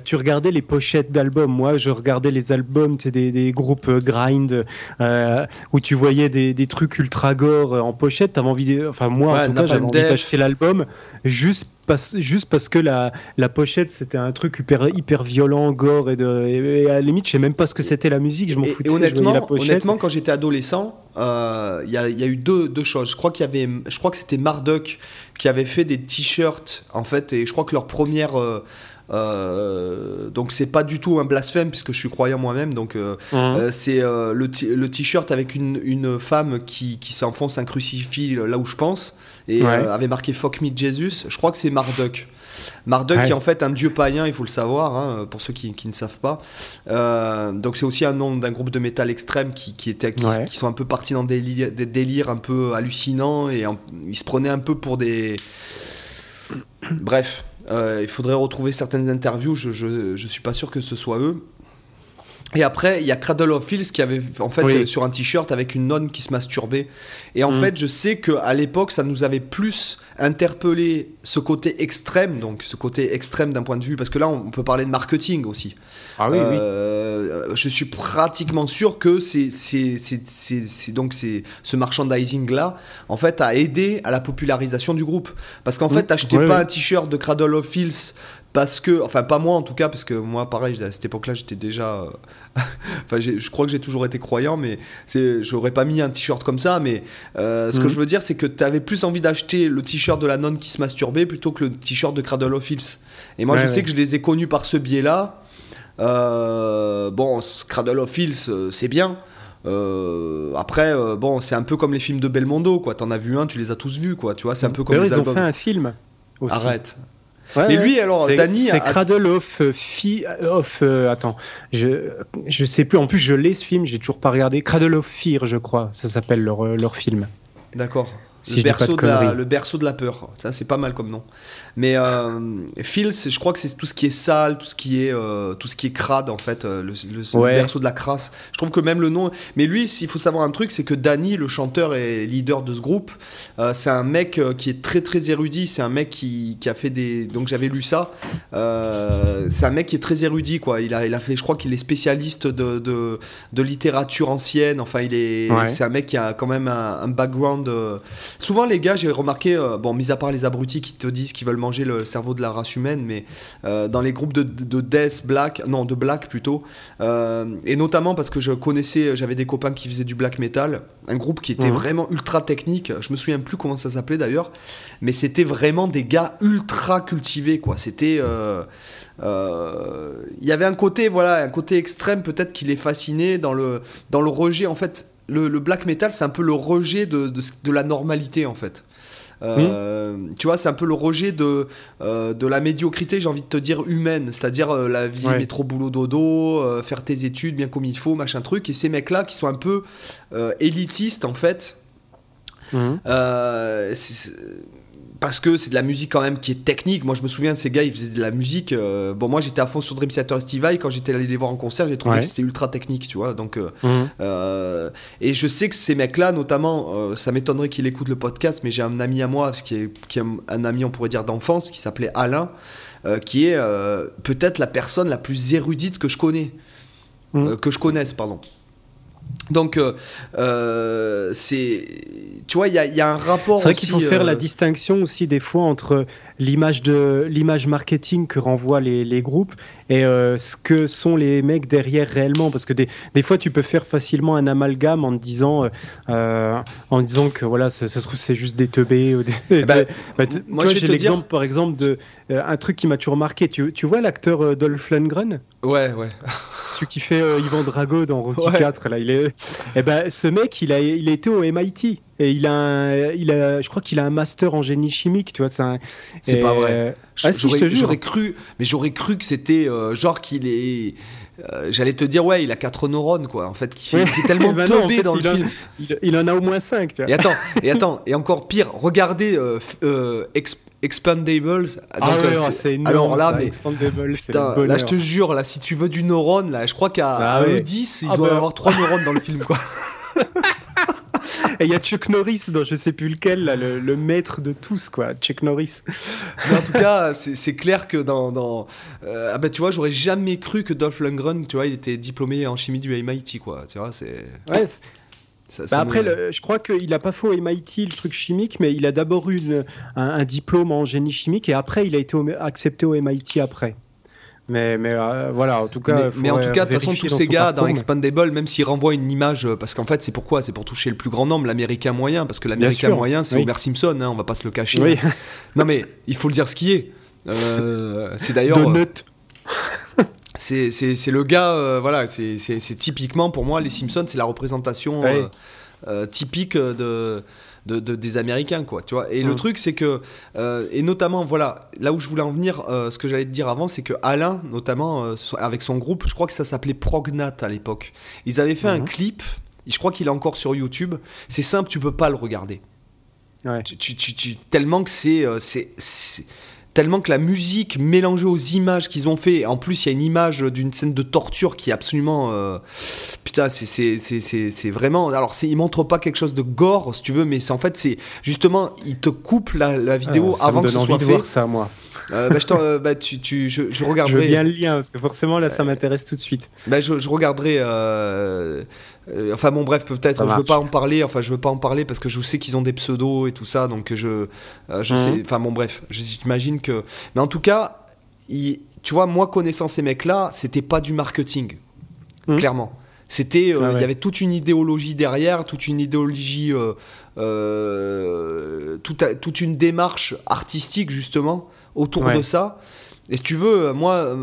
tu regardais les pochettes d'albums. Moi, je regardais les albums, des, des groupes grind où tu voyais des, des trucs ultra gore euh, en pochette, t'avais envie, enfin moi en tout cas, j'avais envie d'acheter l'album juste parce, juste parce que la, la pochette c'était un truc hyper, hyper violent, gore et, de, à la limite, je sais même pas ce que c'était la musique, je m'en foutais. Et honnêtement, honnêtement, quand j'étais adolescent, euh, il y, a, y, a eu deux, deux, choses. Je crois qu'il y avait, je crois que c'était Marduk qui avait fait des t-shirts en fait, et je crois que leur première euh, euh, donc c'est pas du tout un blasphème puisque je suis croyant moi-même. Donc euh, mhm. euh, c'est le t-shirt avec une, une, femme qui, qui s'enfonce un crucifix là où je pense et avait marqué Fuck me Jesus. Je crois que c'est Marduk. Marduk qui est en fait un dieu païen, il faut le savoir, hein, pour ceux qui, qui, ne savent pas. donc c'est aussi un nom d'un groupe de métal extrême qui, qui, était, qui, sont un peu partis dans des, des délires un peu hallucinants et ils se prenaient un peu pour des... Bref, il faudrait retrouver certaines interviews, je, je, suis pas sûr que ce soit eux. Et après, il y a Cradle of Filth qui avait en fait sur un t-shirt avec une nonne qui se masturbait. Et en mm. fait, je sais qu'à l'époque, ça nous avait plus interpellé ce côté extrême, donc ce côté extrême d'un point de vue, parce que là, on peut parler de marketing aussi. Ah oui, euh, oui. Je suis pratiquement sûr que c'est donc c'est ce merchandising là, en fait, a aidé à la popularisation du groupe. Parce qu'en mm. fait, t'achetais pas un t-shirt de Cradle of Filth parce que, enfin pas moi en tout cas, parce que moi pareil, à cette époque-là j'étais déjà, euh, enfin je crois que j'ai toujours été croyant, mais j'aurais pas mis un t-shirt comme ça, mais euh, ce que mhm. je veux dire c'est que tu avais plus envie d'acheter le t-shirt de la nonne qui se masturbait plutôt que le t-shirt de Cradle of Filth. Et moi je sais que je les ai connus par ce biais-là. Euh, bon, Cradle of Filth c'est bien. après, bon, c'est un peu comme les films de Belmondo, quoi. T'en as vu un, tu les as tous vus, quoi. Tu vois, c'est un peu comme les ils ont fait un film. Aussi. Arrête mais lui, alors, Danny. C'est Cradle of. Euh, of euh, attends, je, je sais plus. En plus, je l'ai ce film, j'ai toujours pas regardé. Cradle of Fear, je crois, ça s'appelle leur, euh, leur film. D'accord le, berceau de, la, le berceau de la peur. Ça, c'est pas mal comme nom. Mais euh, Phil, je crois que c'est tout ce qui est sale, tout ce qui est, euh, tout ce qui est crade, en fait, euh, le, berceau de la crasse. Je trouve que même le nom. Mais lui, il faut savoir un truc, c'est que Danny, le chanteur et leader de ce groupe, c'est un mec qui est très très érudit. C'est un mec qui, qui, a fait des. Donc j'avais lu ça. c'est un mec qui est très érudit, quoi. Il a, il a fait, je crois qu'il est spécialiste de, de, de, littérature ancienne. Enfin, il est. C'est un mec qui a quand même un, un background souvent les gars, j'ai remarqué, euh, bon, mis à part les abrutis qui te disent qu'ils veulent manger le cerveau de la race humaine, mais euh, dans les groupes de, de, death, black, non, de black plutôt, et notamment parce que je connaissais, j'avais des copains qui faisaient du black metal, un groupe qui était mhm. vraiment ultra technique. Je me souviens plus comment ça s'appelait d'ailleurs, mais c'était vraiment des gars ultra cultivés, quoi. C'était il y avait un côté voilà un côté extrême peut-être qui les fascinait dans le dans le rejet en fait le, black metal, c'est un peu le rejet de, de, la normalité, en fait. Euh, tu vois, c'est un peu le rejet de, euh, de la médiocrité, j'ai envie de te dire, humaine. C'est-à-dire euh, la vie métro boulot dodo, faire tes études bien comme il faut, machin truc. Et ces mecs-là qui sont un peu élitistes, en fait. Mmh parce que c'est de la musique quand même qui est technique. Moi, je me souviens de ces gars, ils faisaient de la musique. Euh, bon, moi, j'étais à fond sur Dream Theater Steve Quand j'étais allé les voir en concert, j'ai trouvé que c'était ultra technique, tu vois. Donc, euh, mhm. euh, et je sais que ces mecs-là, notamment, ça m'étonnerait qu'il écoute le podcast, mais j'ai un ami à moi, qui est, qui est un ami, on pourrait dire, d'enfance, qui s'appelait Alain, qui est peut-être la personne la plus érudite que je connais. Mhm. que je connaisse, pardon. Donc, euh, euh, c'est. Tu vois, il y, y, a un rapport. C'est vrai qu'il faut faire la euh, distinction aussi des fois entre l'image de l'image marketing que renvoient les, les groupes et ce que sont les mecs derrière réellement. Parce que des, des fois, tu peux faire facilement un amalgame en disant, en disant que voilà, ça, se trouve c'est juste des teubés. Ou des, eh ben, bah, moi, j'ai l'exemple, par exemple, de un truc qui m'a toujours marqué. Tu, tu vois l'acteur Dolph Lundgren? Ouais, ouais. Celui qui fait Yvan Drago dans Rocky 4, là, il est eh ben, ce mec, il a, il été au MIT et il a, il a, je crois qu'il a un master en génie chimique, tu vois. C'est pas vrai. Ah, j'aurais cru, mais j'aurais cru que c'était euh, genre qu'il est. Euh, j'allais te dire ouais, il a 4 neurones quoi. En fait, qui fait, est tellement bah tombé dans le film. il, en a au moins 5 tu vois. Et attends, et attends, et encore pire, regardez euh, Expandables. Ah ouais, c'est énorme. Alors là, mais putain, là je te jure, là si tu veux du neurone, là, je crois qu'à ah, 10, il ah doit y bah. avoir 3 neurones dans le film quoi. Et il y a Chuck Norris dans je sais plus lequel, là, le, maître de tous, quoi, Chuck Norris. en tout cas, c'est clair que dans. dans euh, ah ben, tu vois, j'aurais jamais cru que Dolph Lundgren, tu vois, il était diplômé en chimie du MIT, quoi. Tu vois, c'est. Ouais. Bah, après, je crois qu'il n'a pas au MIT le truc chimique, mais il a d'abord eu un, diplôme en génie chimique et après, il a été accepté au MIT après. Mais, mais euh, voilà, en tout cas. Mais, en tout cas, de toute façon, tous ces gars dans Expandable, même s'ils renvoient une image, euh, parce qu'en fait, c'est pourquoi? C'est pour toucher le plus grand nombre, l'américain moyen, parce que l'américain moyen, c'est Homer Simpson, hein, on va pas se le cacher. Oui. Hein. non, mais il faut le dire ce qui est. Euh, c'est d'ailleurs. c'est le gars, voilà, c'est typiquement pour moi, les Simpsons, c'est la représentation typique de de, des Américains, quoi, tu vois. Et le mm. truc, c'est que, euh, et notamment, voilà, là où je voulais en venir, euh, ce que j'allais te dire avant, c'est que Alain, notamment, euh, avec son groupe, je crois que ça s'appelait Prognat à l'époque, ils avaient fait un mm-hmm. clip, je crois qu'il est encore sur YouTube, c'est simple, tu peux pas le regarder. Tu, tu, tellement que c'est tellement que la musique mélangée aux images qu'ils ont fait, en plus il y a une image d'une scène de torture qui est absolument... Euh, putain, c'est vraiment... Alors il montre pas quelque chose de gore, si tu veux, mais en fait c'est justement, il te coupe la, vidéo ah, avant que ce soit fait. voir ça, moi. Euh, bah, je, euh, bah, tu, tu, je, je, regarderai. Je veux bien le lien parce que forcément là ça m'intéresse tout de suite. Bah, je, je regarderai. Euh, euh, enfin bon bref peut-être je veux pas en parler. Enfin je veux pas en parler parce que je sais qu'ils ont des pseudos et tout ça donc je je sais. Mhm. Enfin bon bref j'imagine que. Mais en tout cas tu vois moi connaissant ces mecs là c'était pas du marketing mhm. clairement. C'était, ah il y avait toute une idéologie derrière, toute une idéologie, toute, toute une démarche artistique justement autour de ça. Et si tu veux, moi,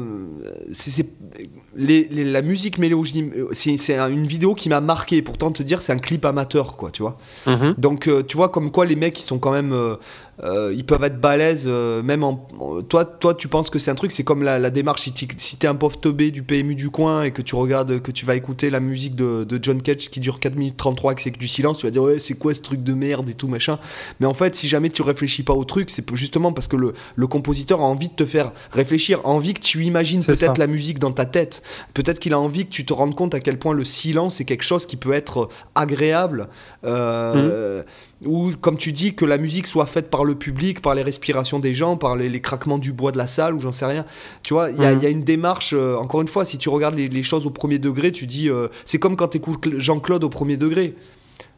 euh, la musique mélodique, c'est une vidéo qui m'a marqué. Pourtant, te dire, c'est un clip amateur, quoi, tu vois. Mhm. Donc, euh, tu vois, comme quoi les mecs, ils sont quand même euh, euh, ils peuvent être balèzes, euh, même en. Toi, toi, tu penses que c'est un truc, c'est comme la, démarche. Si t'es un pauvre teubé du PMU du coin et que tu regardes, que tu vas écouter la musique de, John Cage qui dure 4 minutes 33 et que c'est du silence, tu vas dire, ouais, c'est quoi ce truc de merde et tout, machin. Mais en fait, si jamais tu réfléchis pas au truc, c'est justement parce que le, le, compositeur a envie de te faire réfléchir, a envie que tu imagines peut-être la musique dans ta tête. Peut-être qu'il a envie que tu te rendes compte à quel point le silence est quelque chose qui peut être agréable. Euh, mmh ou comme tu dis, que la musique soit faite par le public, par les respirations des gens, par les, craquements du bois de la salle, ou j'en sais rien. Tu vois, il y, a mhm. une démarche, euh, encore une fois, si tu regardes les, choses au premier degré, tu dis, euh, c'est comme quand tu écoutes Jean-Claude au premier degré.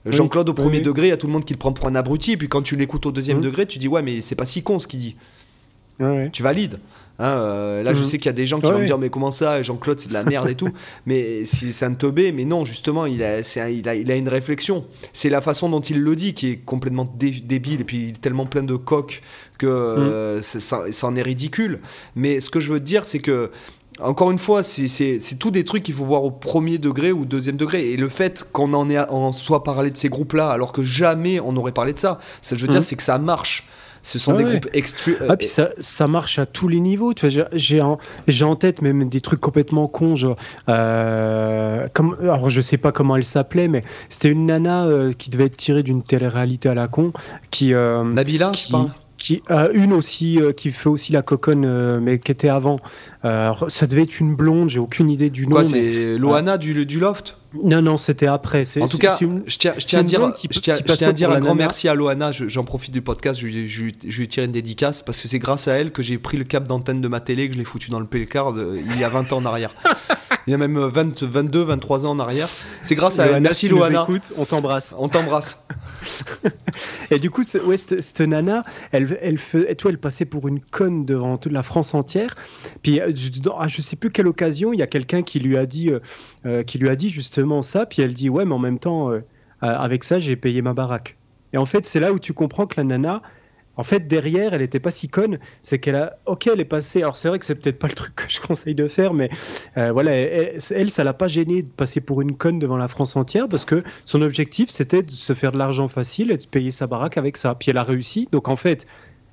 Jean-Claude au premier degré, il y a tout le monde qui le prend pour un abruti, et puis quand tu l'écoutes au deuxième degré, tu dis ouais, mais c'est pas si con ce qu'il dit. Tu valides. Hein, euh, là, je sais qu'il y a des gens qui vont me dire mais comment ça, Jean-Claude, c'est de la merde et tout. Mais c'est un teubé, mais non, justement, il a, il a, il a une réflexion. C'est la façon dont il le dit qui est complètement débile et puis il est tellement plein de coques que euh, ça, en est ridicule. Mais ce que je veux dire, c'est que encore une fois, c'est tout des trucs qu'il faut voir au premier degré ou deuxième degré. Et le fait qu'on en, en soit parlé de ces groupes-là, alors que jamais on aurait parlé de ça, ça je veux dire, mmh. c'est que ça marche. Ce sont des groupes extrus. Ah, puis ça, ça, marche à tous les niveaux. Tu vois, j'ai en, en, tête même des trucs complètement cons. Genre, euh, comme, alors, je sais pas comment elle s'appelait, mais c'était une nana euh, qui devait être tirée d'une télé-réalité à la con. Qui, euh, Nabila, qui, qui, une aussi qui fait aussi la coconne mais qui était avant ça devait être une blonde j'ai aucune idée du nom quoi c'est Loana du, du Loft? Non, non, c'était après. En tout cas, je tiens, à dire, je tiens, à dire un grand merci à Loana. J'en profite du podcast, je, je, lui tire une dédicace parce que c'est grâce à elle que j'ai pris le cap d'antenne de ma télé, que je l'ai foutu dans le pelcard il y a 20 ans en arrière. il y a même 20, 22, 23 ans en arrière. C'est grâce à elle. Merci Loana. Écoute, on t'embrasse. On t'embrasse. et du coup, ouais, cette, nana, elle, elle, fait, toi, elle passait pour une conne devant toute la France entière. Puis, euh, je, ah, je sais plus quelle occasion, il y a quelqu'un qui lui a dit, euh, euh, qui lui a dit justement ça. Puis elle dit, ouais, mais en même temps, avec ça, j'ai payé ma baraque. Et en fait, c'est là où tu comprends que la nana, en fait, derrière, elle n'était pas si conne. C'est qu'elle a. Ok, elle est passée. Alors, c'est vrai que c'est peut-être pas le truc que je conseille de faire, mais euh, voilà, elle, elle ça l'a pas gêné de passer pour une conne devant la France entière parce que son objectif, c'était de se faire de l'argent facile et de payer sa baraque avec ça. Puis elle a réussi. Donc, en fait,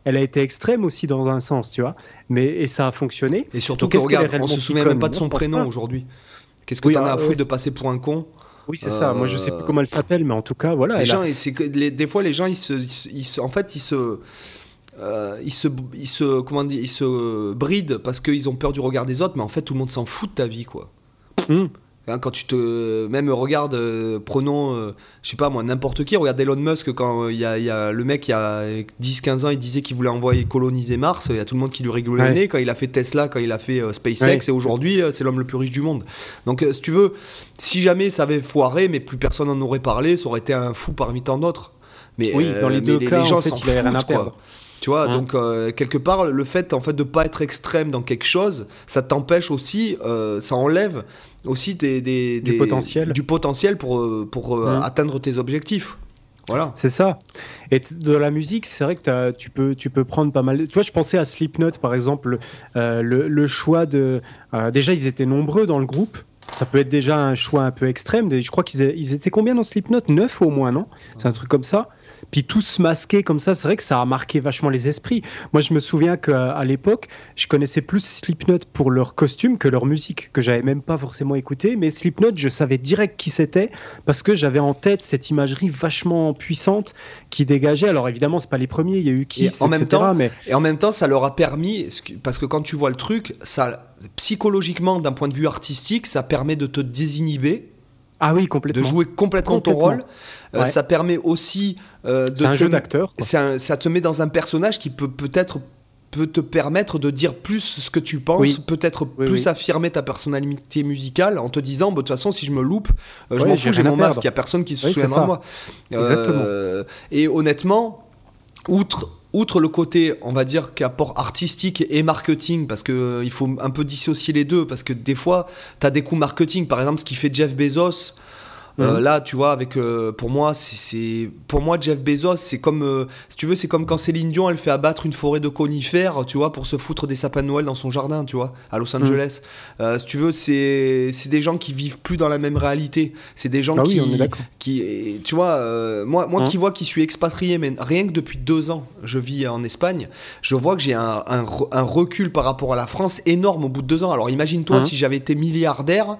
elle a été extrême aussi dans un sens, tu vois. Mais, et ça a fonctionné. Et surtout, que, regarde, on se souvient même pas de son prénom aujourd'hui. Qu'est-ce que tu t'en as à foutre de passer pour un con oui, c'est ça. Moi, je sais plus comment elle s'appelle, mais en tout cas, voilà. Les gens, des fois, les gens, ils se, en fait, ils se, euh, ils se, ils se, comment dire, ils se brident parce qu'ils ont peur du regard des autres, mais en fait, tout le monde s'en fout de ta vie, quoi. Hmm. Hein, quand tu te. Même regarde, euh, prenons, euh, je sais pas moi, n'importe qui. Regarde Elon Musk, quand il y, a, y, a, le mec, il y a 10-15 ans, il disait qu'il voulait envoyer coloniser Mars. Il y a tout le monde qui lui rigolait le nez quand il a fait Tesla, quand il a fait SpaceX. Et aujourd'hui, c'est l'homme le plus riche du monde. Donc, si tu veux, si jamais ça avait foiré, mais plus personne n'en aurait parlé, ça aurait été un fou parmi tant d'autres. Mais, oui, dans les deux cas, les gens s'en foutent, quoi. Tu vois, hein. donc euh, quelque part, le fait en fait de pas être extrême dans quelque chose, ça t'empêche aussi, euh, ça enlève aussi des, du potentiel, du potentiel pour euh, pour hein. atteindre tes objectifs. Voilà. C'est ça. Et de la musique, c'est vrai que tu peux, tu peux prendre pas mal. Tu vois, je pensais à Slipknot, par exemple, le, le, choix de. déjà, ils étaient nombreux dans le groupe. Ça peut être déjà un choix un peu extrême. Je crois qu'ils ils étaient combien dans Slipknot? Neuf au moins, non? C'est un truc comme ça. Puis tous masqués comme ça, c'est vrai que ça a marqué vachement les esprits. Moi, je me souviens qu'à l'époque, je connaissais plus Slipknot pour leur costume que leur musique, que j'avais même pas forcément écouté. Mais Slipknot, je savais direct qui c'était parce que j'avais en tête cette imagerie vachement puissante qui dégageait. Alors évidemment, c'est pas les premiers, il y a eu en même temps, mais... Et en même temps, ça leur a permis, parce que quand tu vois le truc, ça psychologiquement, d'un point de vue artistique, ça permet de te désinhiber ah oui, complètement. De jouer complètement, ton rôle. Euh, ça permet aussi euh, de. C'est un jeu d'acteur. Ça te met dans un personnage qui peut peut-être peut te permettre de dire plus ce que tu penses, peut-être plus affirmer ta personnalité musicale en te disant, bah, de toute façon, si je me loupe, euh, je m'en fous, j'ai mon masque, il n'y a personne qui se souviendra de moi. Exactement. et honnêtement, outre outre le côté, on va dire, qu'apport artistique et marketing, parce qu'il euh, faut un peu dissocier les deux, parce que des fois, tu des coups marketing, par exemple, ce qui fait Jeff Bezos, euh, mhm. là, tu vois, avec euh, pour moi, c'est pour moi Jeff Bezos, c'est comme euh, si tu veux, c'est comme quand Céline Dion, elle fait abattre une forêt de conifères, tu vois, pour se foutre des sapins de Noël dans son jardin, tu vois, à Los mhm. Angeles. si tu veux, c'est c'est des gens qui vivent plus dans la même réalité. C'est des gens ah qui qui tu vois, moi moi hein qui vois qui suis expatrié, mais rien que depuis deux ans, je vis en Espagne, je vois que j'ai un, un, recul par rapport à la France énorme au bout de deux ans. Alors imagine-toi hein si j'avais été milliardaire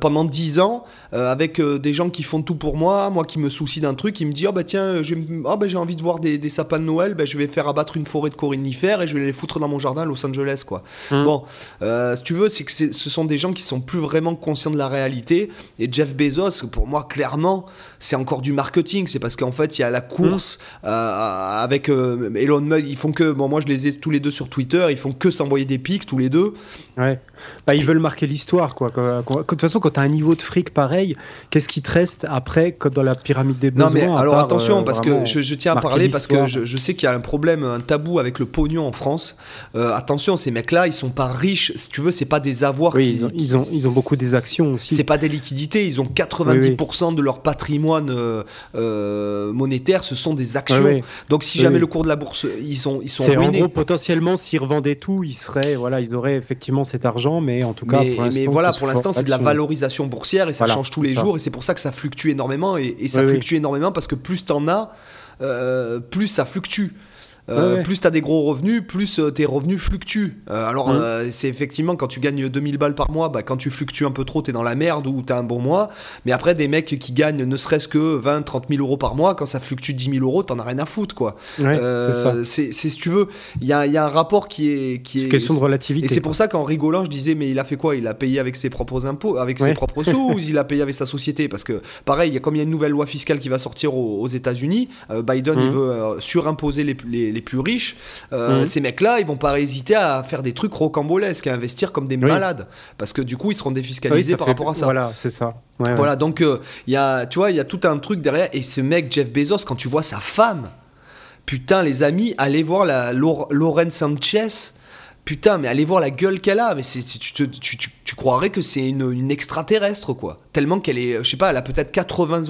pendant dix ans. Euh, avec euh, des gens qui font tout pour moi, moi qui me soucie d'un truc, qui me dit oh bah tiens oh, bah, j'ai envie de voir des, sapins de Noël, bah, je vais faire abattre une forêt de corinifères et je vais les foutre dans mon jardin à Los Angeles quoi. Mmh. Bon, euh, si tu veux, c'est que ce sont des gens qui sont plus vraiment conscients de la réalité et Jeff Bezos pour moi clairement c'est encore du marketing, c'est parce qu'en fait il y a la course mmh. avec Elon Musk, ils font que bon moi je les ai tous les deux sur Twitter, ils font que s'envoyer des pics tous les deux. Ouais. Bah, ils veulent marquer l'histoire quoi. De toute façon quand tu as un niveau de fric pareil qui, qu'est-ce qui te reste après dans la pyramide des besoins Non, mais alors attention, parce que je, tiens à parler, parce que je, sais qu'il y a un problème, un tabou avec le pognon en France. attention, ces mecs-là, ils sont pas riches, si tu veux, c'est pas des avoirs. Oui, ils, ont, ils, ont, ils, ont, beaucoup des actions aussi. C'est pas des liquidités, ils ont 90% de leur patrimoine monétaire, ce sont des actions. Donc si jamais le cours de la bourse, ils sont, ils sont ruinés. En gros, potentiellement, s'ils revendaient tout, ils seraient, voilà, ils auraient effectivement cet argent, mais en tout cas, mais, pour mais voilà, pour l'instant, c'est de la valorisation boursière et ça change tous les jours et c'est pour ça que ça fluctue énormément et, ça fluctue énormément parce que plus t'en as, euh, plus ça fluctue. Euh, plus tu as des gros revenus, plus euh, tes revenus fluctuent. Euh, alors, c'est effectivement quand tu gagnes 2000 balles par mois, bah, quand tu fluctues un peu trop, tu es dans la merde ou tu as un bon mois. Mais après, des mecs qui gagnent ne serait-ce que 20, 30 000 euros par mois, quand ça fluctue 10 000 euros, t'en as rien à foutre, quoi. c'est si tu veux, il y a, y a, un rapport qui est. Qui est question de relativité. Et c'est pour ça qu'en rigolant, je disais, mais il a fait quoi? Il a payé avec ses propres impôts, avec ses propres sous, ou il a payé avec sa société Parce que, pareil, comme il y a une nouvelle loi fiscale qui va sortir aux, États-Unis, Biden, il mmh. veut surimposer les, les, les plus riches. Euh, mhm. Ces mecs-là, ils vont pas hésiter à faire des trucs rocambolesques, à investir comme des malades, parce que du coup, ils seront défiscalisés par rapport à ça. Voilà, c'est ça. voilà, donc euh, il y a, tu vois, il y a tout un truc derrière. Et ce mec Jeff Bezos, quand tu vois sa femme, putain, les amis, allez voir la Lauren Sanchez putain, mais allez voir la gueule qu'elle a. Mais c'est, tu, tu, tu, croirais que c'est une, une, extraterrestre, quoi. Tellement qu'elle est, je sais pas, elle a peut-être 80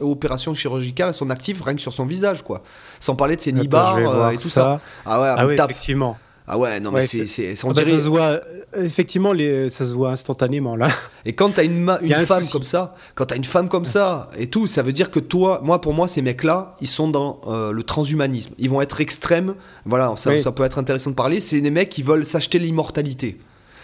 opérations chirurgicales à son actif, rien que sur son visage, quoi. Sans parler de ses nibards euh, et tout ça. Ah ouais, ah effectivement. Ah ouais, non, mais c'est. c'est ah bah, ça se voit, effectivement, les, ça se voit instantanément là. Et quand t'as une, une femme comme ça, quand t'as une femme comme ça et tout, ça veut dire que toi, moi, pour moi, ces mecs-là, ils sont dans euh, le transhumanisme. Ils vont être extrêmes. Voilà, ça, ça peut être intéressant de parler. C'est des mecs qui veulent s'acheter l'immortalité.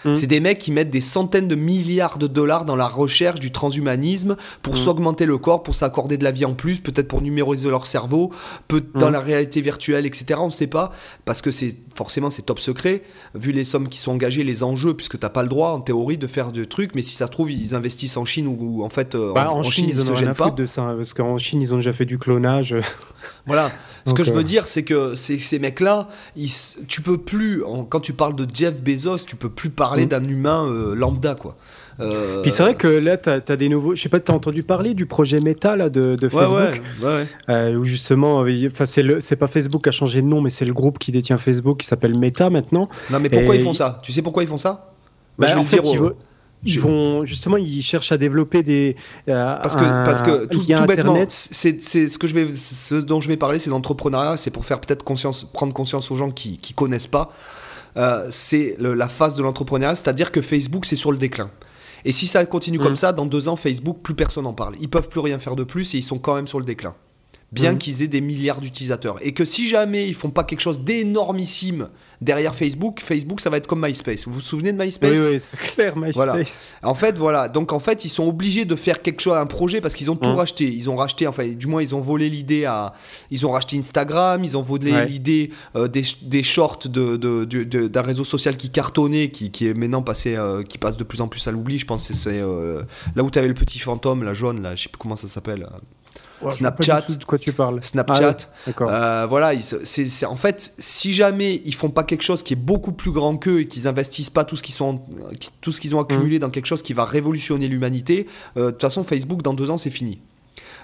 Mm. C'est des mecs qui mettent des centaines de milliards de dollars dans la recherche du transhumanisme pour mm. s'augmenter le corps, pour s'accorder de la vie en plus, peut-être pour numériser leur cerveau, peut dans mm. la réalité virtuelle, etc. On ne sait pas, parce que c'est forcément c'est top secret, vu les sommes qui sont engagées, les enjeux, puisque tu n'as pas le droit en théorie de faire de trucs, mais si ça se trouve, ils investissent en Chine ou, en fait euh, bah, en, Chine, ils, se gênent pas. De ça, hein, parce qu'en Chine, ils ont déjà fait du clonage. Voilà. Ce que je veux euh, dire, c'est que ces mecs-là, tu peux plus, quand tu parles de Jeff Bezos, tu peux plus parler mm. d'un humain euh, lambda, quoi. Euh, Puis c'est vrai que là, tu as, des nouveaux. Je sais pas, tu as entendu parler du projet Meta là, de, Facebook ouais, ouais, Où justement, enfin, c'est pas Facebook qui a changé de nom, mais c'est le groupe qui détient Facebook qui s'appelle Meta maintenant. Non, mais pourquoi ils font ça? Tu sais pourquoi ils font ça? Bah, je vais le dire ils vont justement, ils cherchent à développer des. Euh, parce que parce que tout, tout bêtement, c'est ce que je vais, ce dont je vais parler, c'est l'entrepreneuriat. C'est pour faire peut-être conscience, prendre conscience aux gens qui qui connaissent pas. Euh, c'est la phase de l'entrepreneuriat, c'est-à-dire que Facebook c'est sur le déclin. Et si ça continue comme mm. ça, dans deux ans, Facebook, plus personne n'en parle. Ils peuvent plus rien faire de plus et ils sont quand même sur le déclin bien mm. qu'ils aient des milliards d'utilisateurs. Et que si jamais ils font pas quelque chose d'énormissime derrière Facebook, Facebook, ça va être comme MySpace. Vous vous souvenez de MySpace Oui, oui, c'est clair, MySpace. Voilà. En fait, voilà. Donc, en fait, ils sont obligés de faire quelque chose, un projet, parce qu'ils ont tout hein. racheté. Ils ont racheté, enfin, du moins, ils ont volé l'idée à. Ils ont racheté Instagram, ils ont volé l'idée euh, des, des, shorts d'un de, de, réseau social qui cartonnait, qui, qui est maintenant passé, euh, qui passe de plus en plus à l'oubli. Je pense que c'est euh, là où tu avais le petit fantôme, la jaune, là, je sais plus comment ça s'appelle. Snapchat. de quoi tu parles. Snapchat. Ah, euh, voilà, c'est en fait, si jamais ils font pas quelque chose qui est beaucoup plus grand qu'eux et qu'ils investissent pas tout ce qu'ils sont, tout ce qu'ils ont accumulé mmh. dans quelque chose qui va révolutionner l'humanité, euh, de toute façon, Facebook dans deux ans c'est fini.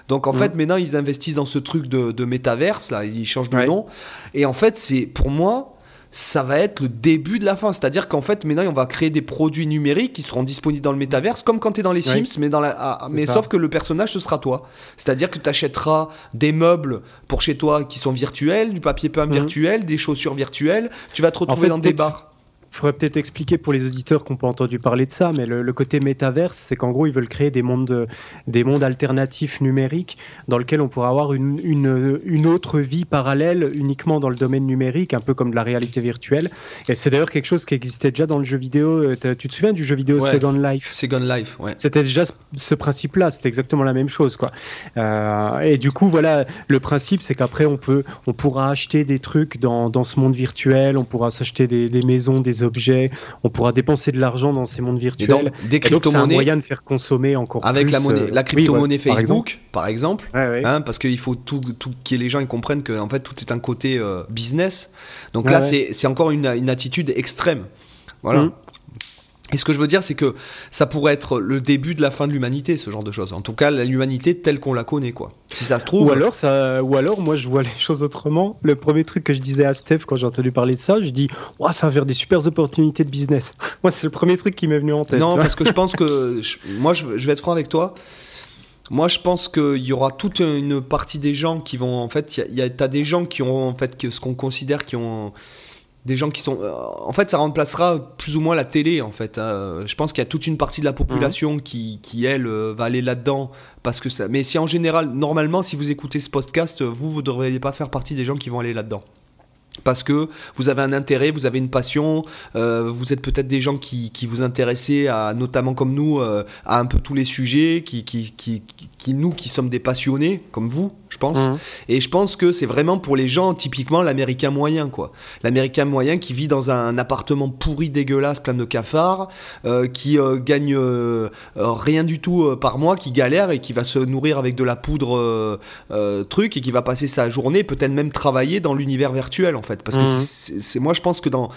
Donc en mmh. fait, maintenant ils investissent dans ce truc de, de métaverse là, ils changent de nom. Et en fait, c'est pour moi, ça va être le début de la fin. C'est-à-dire qu'en fait, maintenant, on va créer des produits numériques qui seront disponibles dans le métaverse, comme quand tu es dans les Sims, mais, dans la, ah, mais sauf que le personnage, ce sera toi. C'est-à-dire que tu achèteras des meubles pour chez toi qui sont virtuels, du papier peint mhm. virtuel, des chaussures virtuelles. Tu vas te retrouver dans des bars. Il faudrait peut-être expliquer pour les auditeurs qui n'ont pas entendu parler de ça, mais le, côté métaverse, c'est qu'en gros, ils veulent créer des mondes, des mondes alternatifs numériques dans lesquels on pourra avoir une, une, une, autre vie parallèle uniquement dans le domaine numérique, un peu comme de la réalité virtuelle. Et c'est d'ailleurs quelque chose qui existait déjà dans le jeu vidéo. Euh, tu te souviens du jeu vidéo Second Life? Second Life, ouais. C'était déjà ce, principe-là, c'était exactement la même chose, quoi. Euh, et du coup, voilà, le principe, c'est qu'après, on, peut, on pourra acheter des trucs dans, dans ce monde virtuel, on pourra s'acheter des, des maisons, des objets, on pourra dépenser de l'argent dans ces mondes virtuels. Donc, des crypto-monnaies. un moyen de faire consommer encore avec la monnaie, la crypto-monnaie Facebook, par exemple, hein, parce qu'il faut tout, tout que les gens ils comprennent que en fait tout est un côté euh, business. Donc là, c'est encore une, une, attitude extrême. Voilà. Mmh. Et ce que je veux dire, c'est que ça pourrait être le début de la fin de l'humanité, ce genre de choses. En tout cas, l'humanité telle qu'on la connaît, quoi. Si ça se trouve. Ou alors, ça, ou alors, moi, je vois les choses autrement. Le premier truc que je disais à Steph quand j'ai entendu parler de ça, je dis, ouais, ça va faire des super opportunités de business. moi, c'est le premier truc qui m'est venu en tête. Non, parce que je pense que, moi, je, vais être franc avec toi. Moi, je pense qu'il y aura toute une partie des gens qui vont, en fait, il y a, as des gens qui ont, en fait, ce qu'on considère qui ont des gens qui sont. Euh, en fait, ça remplacera plus ou moins la télé, en fait. Hein. Je pense qu'il y a toute une partie de la population mhm. qui, qui, elle, euh, va aller là-dedans. Parce que ça... Mais si en général, normalement, si vous écoutez ce podcast, vous, vous ne devriez pas faire partie des gens qui vont aller là-dedans parce que vous avez un intérêt, vous avez une passion, euh, vous êtes peut-être des gens qui, qui, vous intéressez à, notamment comme nous, à un peu tous les sujets, qui, qui, qui, nous qui sommes des passionnés, comme vous, je pense. Mhm. Et je pense que c'est vraiment pour les gens, typiquement l'américain moyen, quoi. L'américain moyen qui vit dans un appartement pourri, dégueulasse, plein de cafards, euh, qui euh, gagne euh, rien du tout par mois, qui galère et qui va se nourrir avec de la poudre truc et qui va passer sa journée, peut-être même travailler dans l'univers virtuel, en fait. Parce que mhm. c'est moi, je pense que dans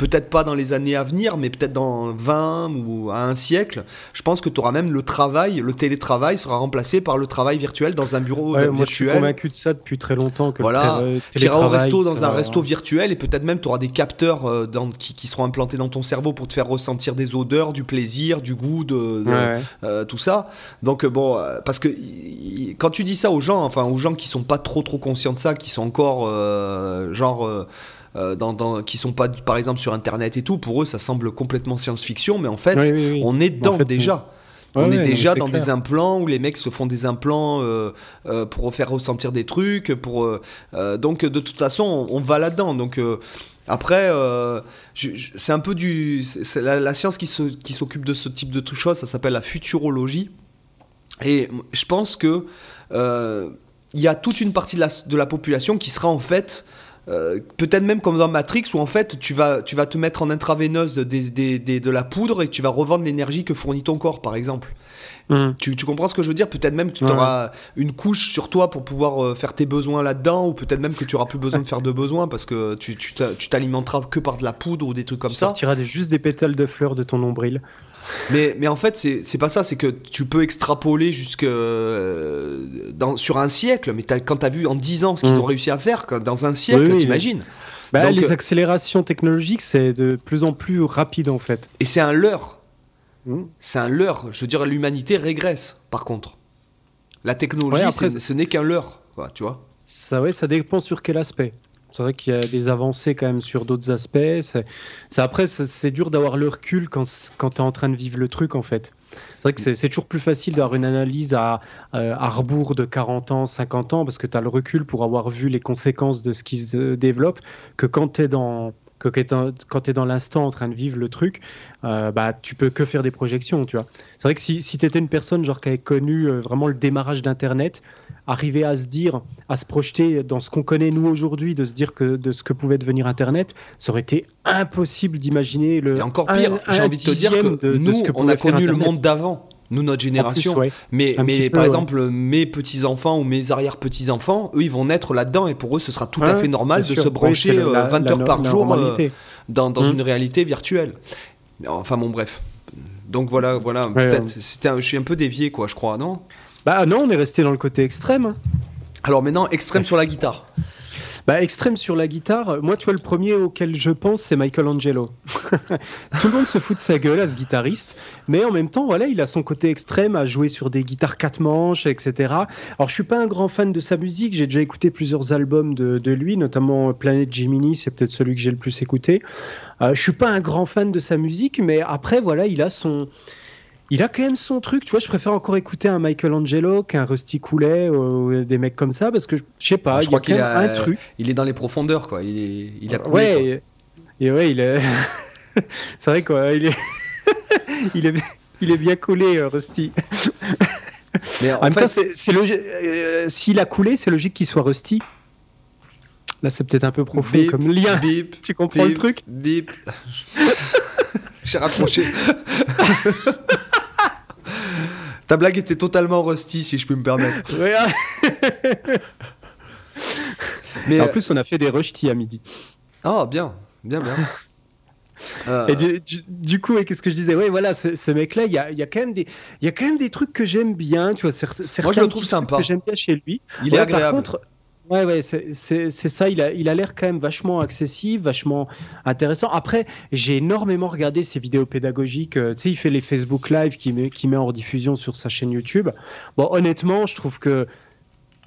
peut-être pas dans les années à venir, mais peut-être dans 20 ou à un siècle, je pense que tu auras même le travail, le télétravail sera remplacé par le travail virtuel dans un bureau ouais, virtuel. Moi, je suis convaincu de ça depuis très longtemps. Que voilà, tu iras au resto dans un resto virtuel et peut-être même tu auras des capteurs euh, dans, qui, seront implantés dans ton cerveau pour te faire ressentir des odeurs, du plaisir, du goût, de, euh, tout ça. Donc euh, bon, parce que quand tu dis ça aux gens, enfin aux gens qui sont pas trop trop conscients de ça, qui sont encore genre euh, dans, qui sont pas par exemple sur internet et tout, pour eux ça semble complètement science-fiction, mais en fait on est dedans déjà. on est déjà dans des implants où les mecs se font des implants euh, euh, pour faire ressentir des trucs. Pour, donc de toute façon, on, va là-dedans. Donc après, c'est un peu du, c'est la, science qui, qui s'occupe de ce type de choses. Ça s'appelle la futurologie. Et je pense que il y a toute une partie de la, de la population qui sera en fait euh, peut-être même comme dans Matrix où en fait tu vas, tu vas te mettre en intraveineuse de la poudre et tu vas revendre l'énergie que fournit ton corps par exemple. Mm. Tu, comprends ce que je veux dire? Peut-être même que tu auras une couche sur toi pour pouvoir euh, faire tes besoins là-dedans, ou peut-être même que tu auras plus besoin de faire de besoins parce que tu t'alimenteras que par de la poudre ou des trucs comme ça. Tu sortiras juste des pétales de fleurs de ton nombril. Mais, mais en fait, c'est pas ça, c'est que tu peux extrapoler jusque euh, dans, sur un siècle, mais as, quand tu as vu en 10 ans ce qu'ils mm. ont réussi à faire, dans un siècle, t'imagines bah, Les euh, accélérations technologiques, c'est de plus en plus rapide en fait. Et c'est un leurre. Mm. C'est un leurre. Je veux dire, l'humanité régresse, par contre. La technologie, ce n'est qu'un leurre, quoi, tu vois. Ça, ouais, ça dépend sur quel aspect. C'est vrai qu'il y a des avancées quand même sur d'autres aspects. C'est, après, c'est dur d'avoir le recul quand, tu es en train de vivre le truc, en fait. C'est vrai que c'est, toujours plus facile d'avoir une analyse à, euh, à, rebours de 40 ans, 50 ans, parce que tu as le recul pour avoir vu les conséquences de ce qui se développe, que quand tu es dans, que quand tu es dans l'instant en train de vivre le truc, euh, bah, tu peux que faire des projections, tu vois. C'est vrai que si, si tu étais une personne genre, qui avait connu euh, vraiment le démarrage d'Internet, arriver à se dire, à se projeter dans ce qu'on connaît nous aujourd'hui, de se dire que de ce que pouvait devenir Internet, ça aurait été impossible d'imaginer le. Et encore pire, j'ai envie de te dire que nous, on a connu le monde d'avant nous notre génération. Mais, mais par exemple, mes petits-enfants ou mes arrière-petits-enfants, eux, ils vont naître là-dedans et pour eux, ce sera tout à fait normal de se brancher 20 euh, heures par jour euh, dans, dans hum. une réalité virtuelle. Enfin bon, bref. Donc voilà, voilà. Peut-être, c'était, je suis un peu dévié, quoi, je crois, non? Bah non, on est resté dans le côté extrême. Alors maintenant, extrême sur la guitare. Bah, extrême sur la guitare, moi, tu vois, le premier auquel je pense, c'est Michelangelo. Tout le monde se fout de sa gueule à ce guitariste, mais en même temps, voilà, il a son côté extrême à jouer sur des guitares quatre manches, etc. Alors, je suis pas un grand fan de sa musique, j'ai déjà écouté plusieurs albums de, lui, notamment Planet Gemini, c'est peut-être celui que j'ai le plus écouté. Euh, je suis pas un grand fan de sa musique, mais après, voilà, il a son il a quand même son truc, tu vois, je préfère encore écouter un Michelangelo qu'un Rusty Coulet ou des mecs comme ça parce que je sais pas, je crois qu'il a un truc. Il est dans les profondeurs quoi, il est il a coulé, Ouais, et, ouais, il est C'est vrai quoi, il est il est il est bien coulé euh, Rusty. Mais en, même temps, c'est logique. Euh, s'il a coulé, c'est logique qu'il soit Rusty. Là, c'est peut-être un peu profond comme lien. Tu comprends le truc? Bip. J'ai rapproché. Ta blague était totalement rusty, si je peux me permettre. Mais en euh, plus, on a fait des rusty à midi. Ah, bien, bien, bien. Et du, coup, qu'est-ce que je disais? Ouais, voilà, ce, mec-là, il y a, y a, quand même des, il y a quand même des trucs que j'aime bien, tu vois. Certains Moi, je le trouve sympa. Que j'aime bien chez lui. Il est agréable. Par contre, Ouais, ouais, c'est ça. Il a, l'air quand même vachement accessible, vachement intéressant. Après, j'ai énormément regardé ses vidéos pédagogiques. Euh, tu sais, il fait les Facebook Live qui met, qui met en diffusion sur sa chaîne YouTube. Bon, honnêtement, je trouve que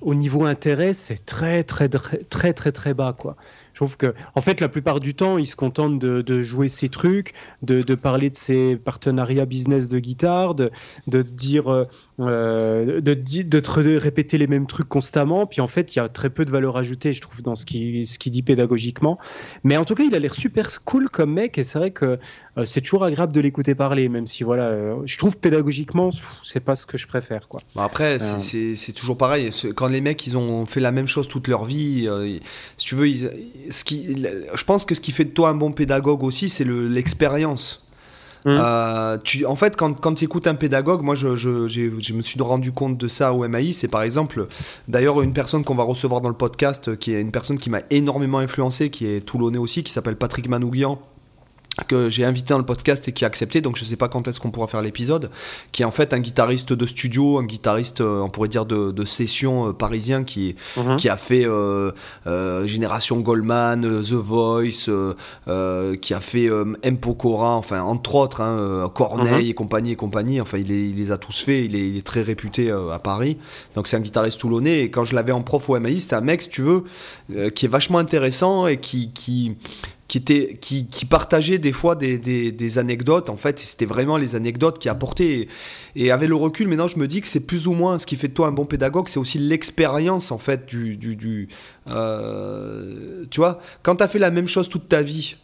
au niveau intérêt, c'est très, très, très, très, très, très bas, quoi. Je trouve que, en fait, la plupart du temps, il se contente de, jouer ses trucs, de, parler de ses partenariats business de guitare, de, dire, euh, de, de, te répéter les mêmes trucs constamment. Puis en fait, il y a très peu de valeur ajoutée, je trouve, dans ce qu'il ce dit pédagogiquement. Mais en tout cas, il a l'air super cool comme mec, et c'est vrai que euh, c'est toujours agréable de l'écouter parler, même si voilà, euh, je trouve pédagogiquement, c'est pas ce que je préfère, quoi. Bah, après, c'est toujours pareil. Quand les mecs, ils ont fait la même chose toute leur vie, si tu veux, ils ce qui, je pense que ce qui fait de toi un bon pédagogue aussi, c'est l'expérience. Mmh. Euh, tu, en fait, quand, quand tu écoutes un pédagogue, moi je, je, je, me suis rendu compte de ça au MAI. C'est par exemple, d'ailleurs, une personne qu'on va recevoir dans le podcast, qui est une personne qui m'a énormément influencé, qui est toulonnais aussi, qui s'appelle Patrick Manouguian que j'ai invité dans le podcast et qui a accepté, donc je sais pas quand est-ce qu'on pourra faire l'épisode, qui est en fait un guitariste de studio, un guitariste, euh, on pourrait dire de, de session euh, parisien qui, mhm. qui a fait euh, Génération Goldman, The Voice, qui a fait M. Pokora, enfin entre autres, hein, Corneille mhm. et compagnie et compagnie, enfin il, il, les a tous faits, il est, il est très réputé à Paris, donc c'est un guitariste toulonnais, et quand je l'avais en prof au MAI, c'était un mec, si tu veux, qui est vachement intéressant et qui, qui qui, était, qui, qui partageait des fois des, des, anecdotes. En fait, c'était vraiment les anecdotes qui apportaient. Et, avec le recul, maintenant, je me dis que c'est plus ou moins ce qui fait de toi un bon pédagogue, c'est aussi l'expérience, en fait, du. du, du euh, tu vois, quand tu as fait la même chose toute ta vie,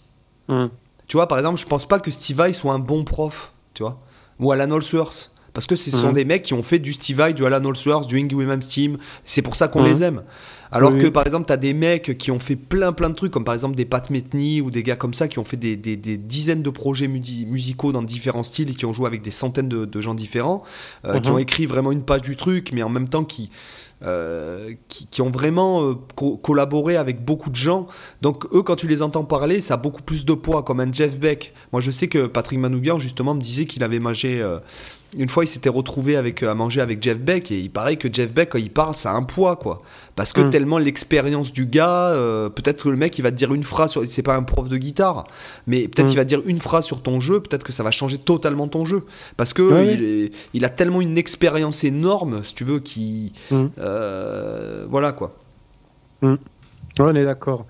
mmh. tu vois, par exemple, je pense pas que Steve Vai soit un bon prof, tu vois, ou Alan Allsworth. Parce que ce sont mmh. des mecs qui ont fait du Steve Vai, du Alan Allsworth, du Ingrid Williams Team. C'est pour ça qu'on mmh. les aime. Alors que par exemple, tu as des mecs qui ont fait plein plein de trucs, comme par exemple des Pat Metheny ou des gars comme ça qui ont fait des, des, dizaines de projets musicaux dans différents styles et qui ont joué avec des centaines de, gens différents, euh, qui mhm. ont écrit vraiment une page du truc, mais en même temps qui, euh, qui, ont vraiment euh, collaboré avec beaucoup de gens. Donc eux, quand tu les entends parler, ça a beaucoup plus de poids, comme un Jeff Beck. Moi, je sais que Patrick Manoubian, justement, me disait qu'il avait mangé une fois, il s'était retrouvé avec, euh, à manger avec Jeff Beck et il paraît que Jeff Beck, quand il parle, ça a un poids, quoi. Parce que hmm. tellement l'expérience du gars, euh, peut-être que le mec, il va te dire une phrase sur. C'est pas un prof de guitare, mais peut-être hmm. qu'il va te dire une phrase sur ton jeu, peut-être que ça va changer totalement ton jeu. Parce que il, a tellement une expérience énorme, si tu veux, qui. Hmm. Euh, voilà, quoi. On est d'accord.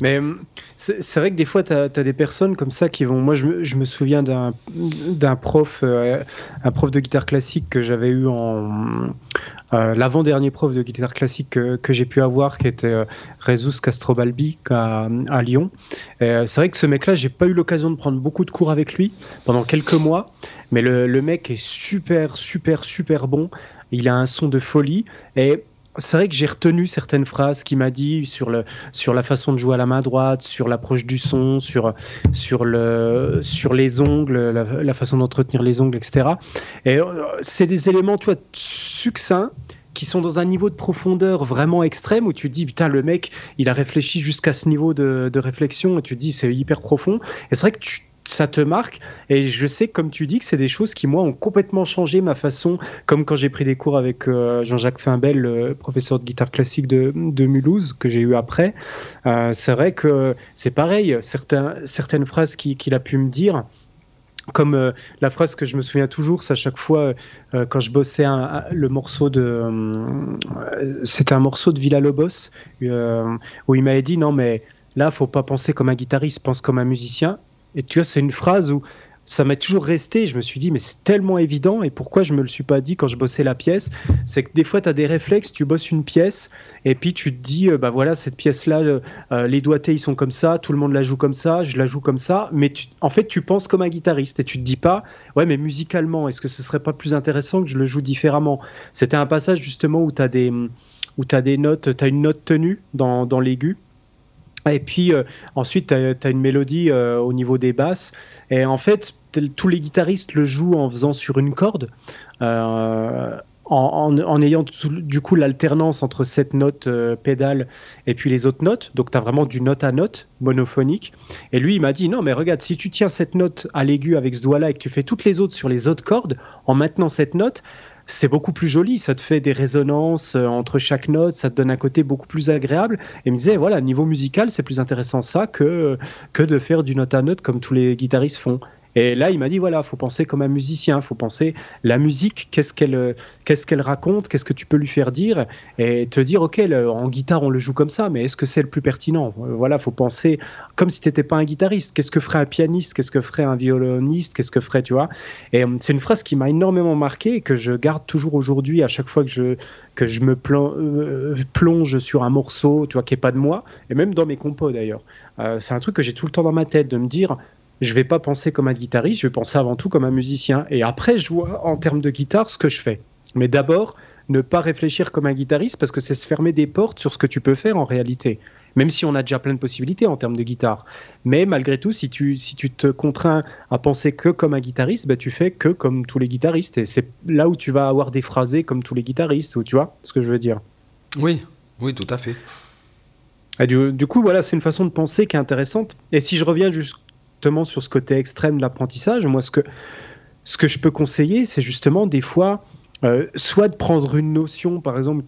Mais hum, c'est vrai que des fois, tu as, des personnes comme ça qui vont. Moi, je, me souviens d'un prof, euh, un prof de guitare classique que j'avais eu en. Euh, l'avant-dernier prof de guitare classique que, j'ai pu avoir, qui était euh, Rezus Castrobalbi à, à Lyon. c'est vrai que ce mec-là, j'ai pas eu l'occasion de prendre beaucoup de cours avec lui pendant quelques mois, mais le, le mec est super, super, super bon. Il a un son de folie. Et c'est vrai que j'ai retenu certaines phrases qu'il m'a dit sur, le, sur la façon de jouer à la main droite, sur l'approche du son, sur, sur, le, sur les ongles, la, façon d'entretenir les ongles, etc. Et euh, c'est des éléments, tu succincts qui sont dans un niveau de profondeur vraiment extrême où tu dis putain le mec il a réfléchi jusqu'à ce niveau de, de réflexion et tu dis c'est hyper profond et c'est vrai que tu ça te marque. Et je sais, comme tu dis, que c'est des choses qui, moi, ont complètement changé ma façon, comme quand j'ai pris des cours avec euh, Jean-Jacques Fimbel, le professeur de guitare classique de, Mulhouse, que j'ai eu après. Euh, c'est vrai que c'est pareil, certains, certaines phrases qu'il a pu me dire, comme euh, la phrase que je me souviens toujours, c'est à chaque fois quand je bossais le morceau de, c'était un morceau de Villa Lobos où il m'avait dit non mais là faut pas penser comme un guitariste, pense comme un musicien. Et tu vois, c'est une phrase où ça m'a toujours resté. Je me suis dit, mais c'est tellement évident. Et pourquoi je me le suis pas dit quand je bossais la pièce? C'est que des fois, tu as des réflexes, tu bosses une pièce, et puis tu te dis, euh, bah voilà, cette pièce-là, euh, euh, les doigtés, ils sont comme ça, tout le monde la joue comme ça, je la joue comme ça. Mais en fait, tu penses comme un guitariste, et tu te dis pas, ouais, mais musicalement, est-ce que ce serait pas plus intéressant que je le joue différemment? C'était un passage justement où tu as des où notes, une note tenue dans, dans l'aigu, et puis euh, ensuite, tu as, une mélodie euh, au niveau des basses. Et en fait, tous les guitaristes le jouent en faisant sur une corde. Euh, en, ayant du coup l'alternance entre cette note pédale et puis les autres notes. Donc tu as vraiment du note à note monophonique. Et lui, il m'a dit non, mais regarde, si tu tiens cette note à l'aigu avec ce doigt-là et que tu fais toutes les autres sur les autres cordes, en maintenant cette note, c'est beaucoup plus joli, ça te fait des résonances euh, entre chaque note, ça te donne un côté beaucoup plus agréable. Et il me disait, voilà, niveau musical, c'est plus intéressant ça que, que de faire du note à note comme tous les guitaristes font. Et là, il m'a dit voilà, faut penser comme un musicien, faut penser la musique, qu'est-ce qu'elle qu'est-ce qu'elle raconte, qu'est-ce que tu peux lui faire dire et te dire ok, en guitare on le joue comme ça, mais est-ce que c'est le plus pertinent? Voilà, faut penser comme si tu n'étais pas un guitariste. Qu'est-ce que ferait un pianiste? Qu'est-ce que ferait un violoniste? Qu'est-ce que ferait, tu vois? Et euh, c'est une phrase qui m'a énormément marqué et que je garde toujours aujourd'hui à chaque fois que je que je me euh, plonge sur un morceau, tu vois, qui est pas de moi, et même dans mes compos d'ailleurs. Euh, c'est un truc que j'ai tout le temps dans ma tête de me dire je vais pas penser comme un guitariste, je vais penser avant tout comme un musicien. Et après, je vois en termes de guitare ce que je fais. Mais d'abord, ne pas réfléchir comme un guitariste parce que c'est se fermer des portes sur ce que tu peux faire en réalité. Même si on a déjà plein de possibilités en termes de guitare. Mais malgré tout, si tu, si tu te contrains à penser que comme un guitariste, bah, tu fais que comme tous les guitaristes. Et c'est là où tu vas avoir des phrasés comme tous les guitaristes, ou tu vois ce que je veux dire. Oui, oui, tout à fait. du, du, coup, voilà, c'est une façon de penser qui est intéressante. Et si je reviens juste sur ce côté extrême de l'apprentissage, moi, ce que, ce que je peux conseiller, c'est justement des fois euh, soit de prendre une notion, par exemple,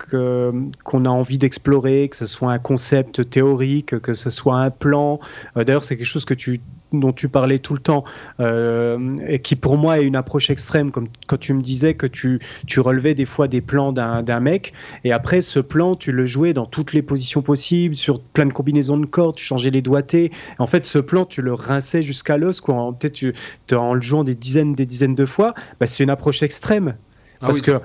qu'on a envie d'explorer, que ce soit un concept théorique, que ce soit un plan. Euh, d'ailleurs, c'est quelque chose que tu, dont tu parlais tout le temps, euh, et qui pour moi est une approche extrême, comme quand tu me disais que tu, relevais des fois des plans d'un mec, et après ce plan, tu le jouais dans toutes les positions possibles, sur plein de combinaisons de cordes, tu changeais les doigtés. En fait, ce plan, tu le rinçais jusqu'à l'os, quoi. Peut-être tu, en le jouant des dizaines, des dizaines de fois. Bah, c'est une approche extrême. Ah parce, que,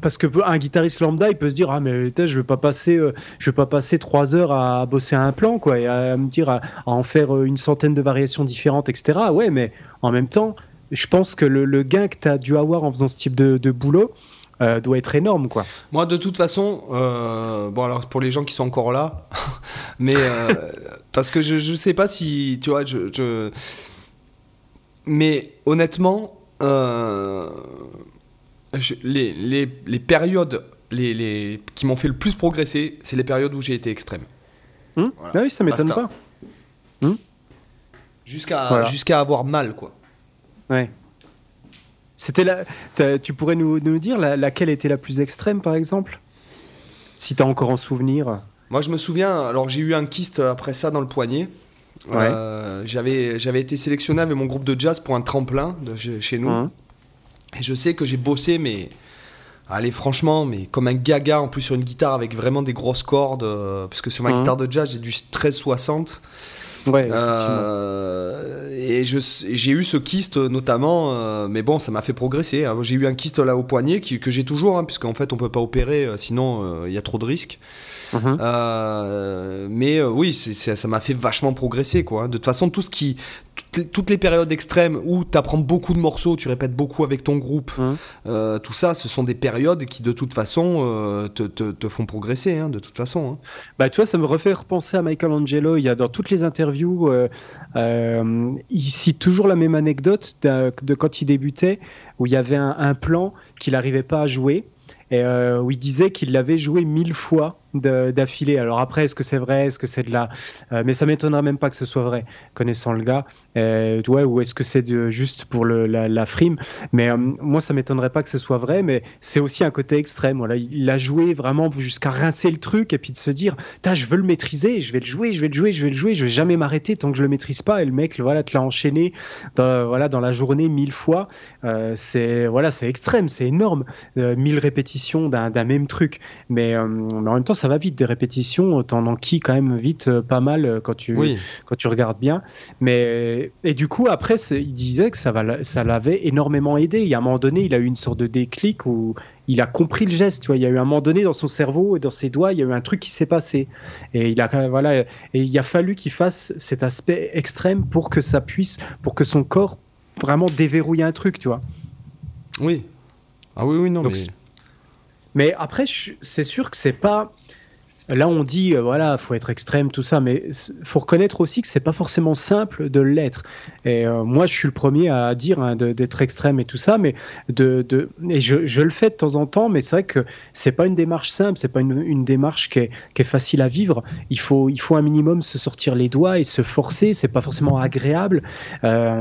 parce que un guitariste lambda, il peut se dire ah mais je vais pas passer euh, je vais pas passer trois heures à bosser un plan quoi et à me dire à, en faire euh, une centaine de variations différentes etc. Ouais mais en même temps je pense que le, gain que tu as dû avoir en faisant ce type de, boulot euh, doit être énorme quoi. Moi de toute façon bon alors pour les gens qui sont encore là mais parce que je je sais pas si tu vois je, je... mais honnêtement les, les, les, périodes les, les, qui m'ont fait le plus progresser, c'est les périodes où j'ai été extrême. Hum ah oui, ça m'étonne pas. Hum jusqu'à avoir mal, quoi. Ouais. C'était la... Tu pourrais nous, nous dire la, laquelle était la plus extrême, par exemple? Si tu as encore en souvenir. Moi, je me souviens, alors j'ai eu un kyste après ça dans le poignet. Ouais. Euh, j'avais été sélectionné avec mon groupe de jazz pour un tremplin de, chez nous. Hum. Et je sais que j'ai bossé, mais. Allez, franchement, mais comme un gaga en plus sur une guitare avec vraiment des grosses cordes, euh, parce que sur ma mhm. guitare de jazz, j'ai du 1360. Ouais, euh, et j'ai eu ce kyste notamment, euh, mais bon, ça m'a fait progresser. Hein. J'ai eu un kyste là au poignet que j'ai toujours, hein, puisqu'en fait on peut pas opérer, sinon il y a trop de risques. Mhm. Euh, mais euh, oui, ça m'a fait vachement progresser. Quoi. De toute façon, tout ce qui, toutes les, périodes extrêmes où tu apprends beaucoup de morceaux, tu répètes beaucoup avec ton groupe, mhm. euh, tout ça, ce sont des périodes qui, de toute façon, te, te, font progresser, hein, de toute façon. Hein. Bah, tu vois, ça me refait repenser à Michelangelo. Il y a dans toutes les interviews, il cite toujours la même anecdote de, quand il débutait, où il y avait un, un plan qu'il n'arrivait pas à jouer et où il disait qu'il l'avait joué mille fois d'affilée. Alors après, est-ce que c'est vrai? Est-ce que c'est de la... Euh, mais ça m'étonnerait même pas que ce soit vrai, connaissant le gars. Euh, ou est-ce que c'est juste pour la, frime? Mais euh, moi, ça m'étonnerait pas que ce soit vrai, mais c'est aussi un côté extrême. Voilà, il a joué vraiment jusqu'à rincer le truc et puis de se dire, je veux le maîtriser, je vais le jouer, je vais le jouer, je vais le jouer, je vais jamais m'arrêter tant que je le maîtrise pas. Et le mec, voilà, te l'a enchaîné dans, voilà, dans la journée mille fois. c'est voilà, extrême, c'est énorme, mille répétitions d'un même truc. Mais, mais en même temps, ça va vite. Des répétitions, t'en enquilles quand même vite euh, pas mal euh, quand tu, quand tu regardes bien. Mais, et du coup, après, il disait que ça, va, ça l'avait énormément aidé. Il y a un moment donné, il a eu une sorte de déclic où il a compris le geste. Tu vois, il y a eu un moment donné dans son cerveau et dans ses doigts, il y a eu un truc qui s'est passé. Et il a voilà, et il a fallu qu'il fasse cet aspect extrême pour que ça puisse, pour que son corps vraiment déverrouille un truc, tu vois. Oui. Ah oui, oui, non. mais... mais après, c'est sûr que c'est pas Là, on dit, euh, voilà, faut être extrême, tout ça, mais faut reconnaître aussi que c'est pas forcément simple de l'être. Et euh, moi, je suis le premier à dire hein, d'être extrême et tout ça, mais de, de et je, je, le fais de temps en temps, mais c'est vrai que c'est pas une démarche simple, c'est pas une, une démarche qui est, qui est, facile à vivre. Il faut, il faut un minimum se sortir les doigts et se forcer. C'est pas forcément agréable, euh,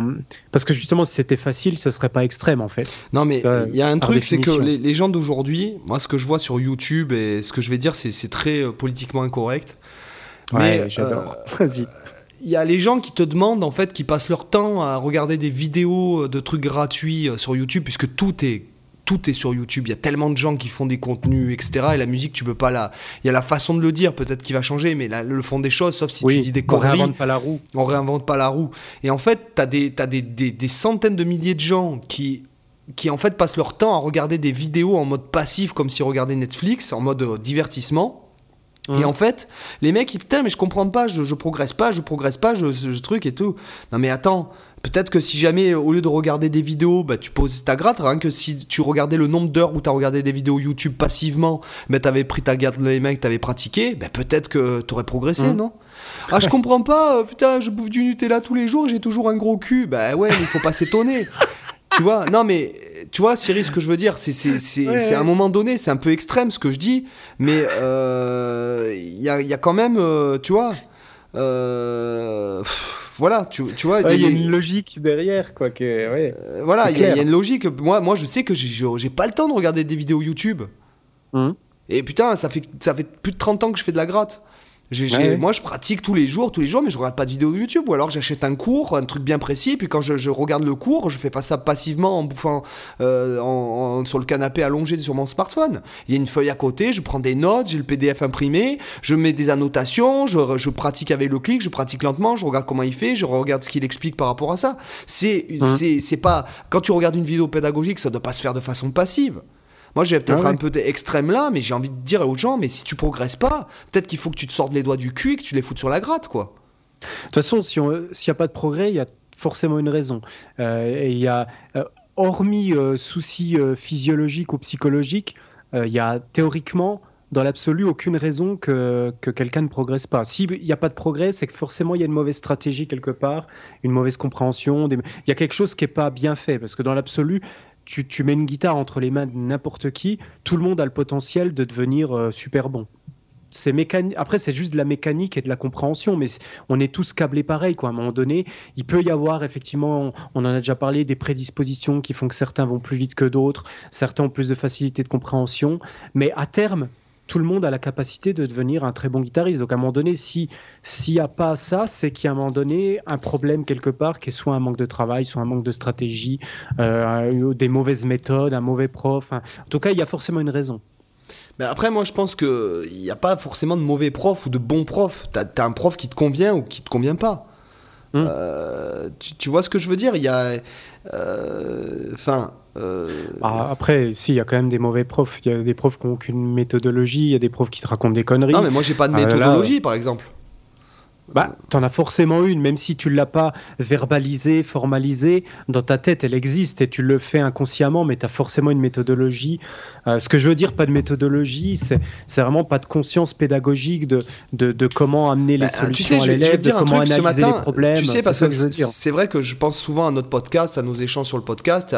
parce que justement, si c'était facile, ce serait pas extrême en fait. Non, mais il y a un truc, c'est que les, les gens d'aujourd'hui, moi, ce que je vois sur YouTube et ce que je vais dire, c'est très politiquement incorrect. Ouais, j'adore. Euh, Vas-y. Il y a les gens qui te demandent, en fait, qui passent leur temps à regarder des vidéos de trucs gratuits euh, sur YouTube, puisque tout est tout est sur YouTube. Il y a tellement de gens qui font des contenus, etc. Et la musique, tu peux pas la. Il y a la façon de le dire, peut-être qui va changer, mais le fond des choses, sauf si tu dis des conneries. On réinvente pas la roue. On réinvente pas la roue. Et en fait, tu as, des, as des, des, des, centaines de milliers de gens qui qui en fait passent leur temps à regarder des vidéos en mode passif comme s'ils regardaient Netflix, en mode euh, divertissement. Et en fait, les mecs, ils putain, mais je comprends pas, je, je progresse pas, je progresse pas, je, je, truc et tout. Non mais attends, peut-être que si jamais, au lieu de regarder des vidéos, bah, tu poses ta gratte, rien que si tu regardais le nombre d'heures où tu as regardé des vidéos YouTube passivement, mais t'avais pris ta garde les mecs, t'avais pratiqué, bah, peut-être que t'aurais progressé, non? Ah, je comprends pas, euh, putain, je bouffe du Nutella tous les jours j'ai toujours un gros cul. Bah ouais, mais il faut pas s'étonner. tu vois, non mais tu vois, Cyril, ce que je veux dire, c'est c'est à un moment donné, c'est un peu extrême ce que je dis, mais euh, il y, a, y, a, quand même, euh, tu vois, euh, voilà, tu, tu vois. Il y, a une logique derrière, quoi. Que, voilà, il y, a une logique. Moi, moi, je sais que j'ai pas le temps de regarder des vidéos YouTube. Hum. Et putain, ça fait, ça fait plus de 30 ans que je fais de la gratte. Moi, je pratique tous les jours, tous les jours, mais je regarde pas de vidéos de YouTube. Ou alors j'achète un cours, un truc bien précis, puis quand je, regarde le cours, je fais pas ça passivement en bouffant euh, en, sur le canapé allongé sur mon smartphone. Il y a une feuille à côté, je prends des notes, j'ai le PDF imprimé, je mets des annotations, je, je, pratique avec le clic, je pratique lentement, je regarde comment il fait, je regarde ce qu'il explique par rapport à ça. C'est c'est pas quand tu regardes une vidéo pédagogique, ça doit pas se faire de façon passive. Moi, je vais peut-être ah un peu extrême là, mais j'ai envie de dire aux gens, mais si tu progresses pas, peut-être qu'il faut que tu te sortes les doigts du cul et que tu les foutes sur la gratte, quoi. De toute façon, s'il n'y a pas de progrès, il y a forcément une raison. Euh, et il y a, euh, hormis euh, soucis physiologiques ou psychologiques, il y a théoriquement dans l'absolu aucune raison que, que quelqu'un ne progresse pas. S'il n'y a pas de progrès, c'est que forcément il y a une mauvaise stratégie quelque part, une mauvaise compréhension. Il y a quelque chose qui n'est pas bien fait, parce que dans l'absolu, tu, mets une guitare entre les mains de n'importe qui, tout le monde a le potentiel de devenir euh, super bon. C'est. Après, c'est juste de la mécanique et de la compréhension, mais on est tous câblés pareil. À un moment donné, il peut y avoir effectivement, on en a déjà parlé, des prédispositions qui font que certains vont plus vite que d'autres, certains ont plus de facilité de compréhension, mais à terme, tout le monde a la capacité de devenir un très bon guitariste. Donc à un moment donné, s'il n'y a pas ça, c'est qu'il y a un moment donné un problème quelque part, qui est soit un manque de travail, soit un manque de stratégie, euh, des mauvaises méthodes, un mauvais prof. En tout cas, il y a forcément une raison. Mais après, moi, je pense qu'il n'y a pas forcément de mauvais prof ou de bon prof. Tu as, un prof qui te convient ou qui te convient pas. Hum. Euh, tu, vois ce que je veux dire? Il y a. Euh, enfin. Euh, ah, après, si, il y a quand même des mauvais profs. Il y a des profs qui n'ont aucune méthodologie, il y a des profs qui te racontent des conneries. Non, mais moi, j'ai pas de ah, méthodologie, par exemple. Bah, t'en as forcément une, même si tu l'as pas verbalisée, formalisée, dans ta tête, elle existe et tu le fais inconsciemment, mais tu as forcément une méthodologie. Euh, ce que je veux dire, pas de méthodologie, c'est vraiment pas de conscience pédagogique de, de, de comment amener les bah, solutions à l'élève, de comment analyser les problèmes. Tu sais, parce que c'est vrai que je pense souvent à notre podcast, à nos échanges sur le podcast,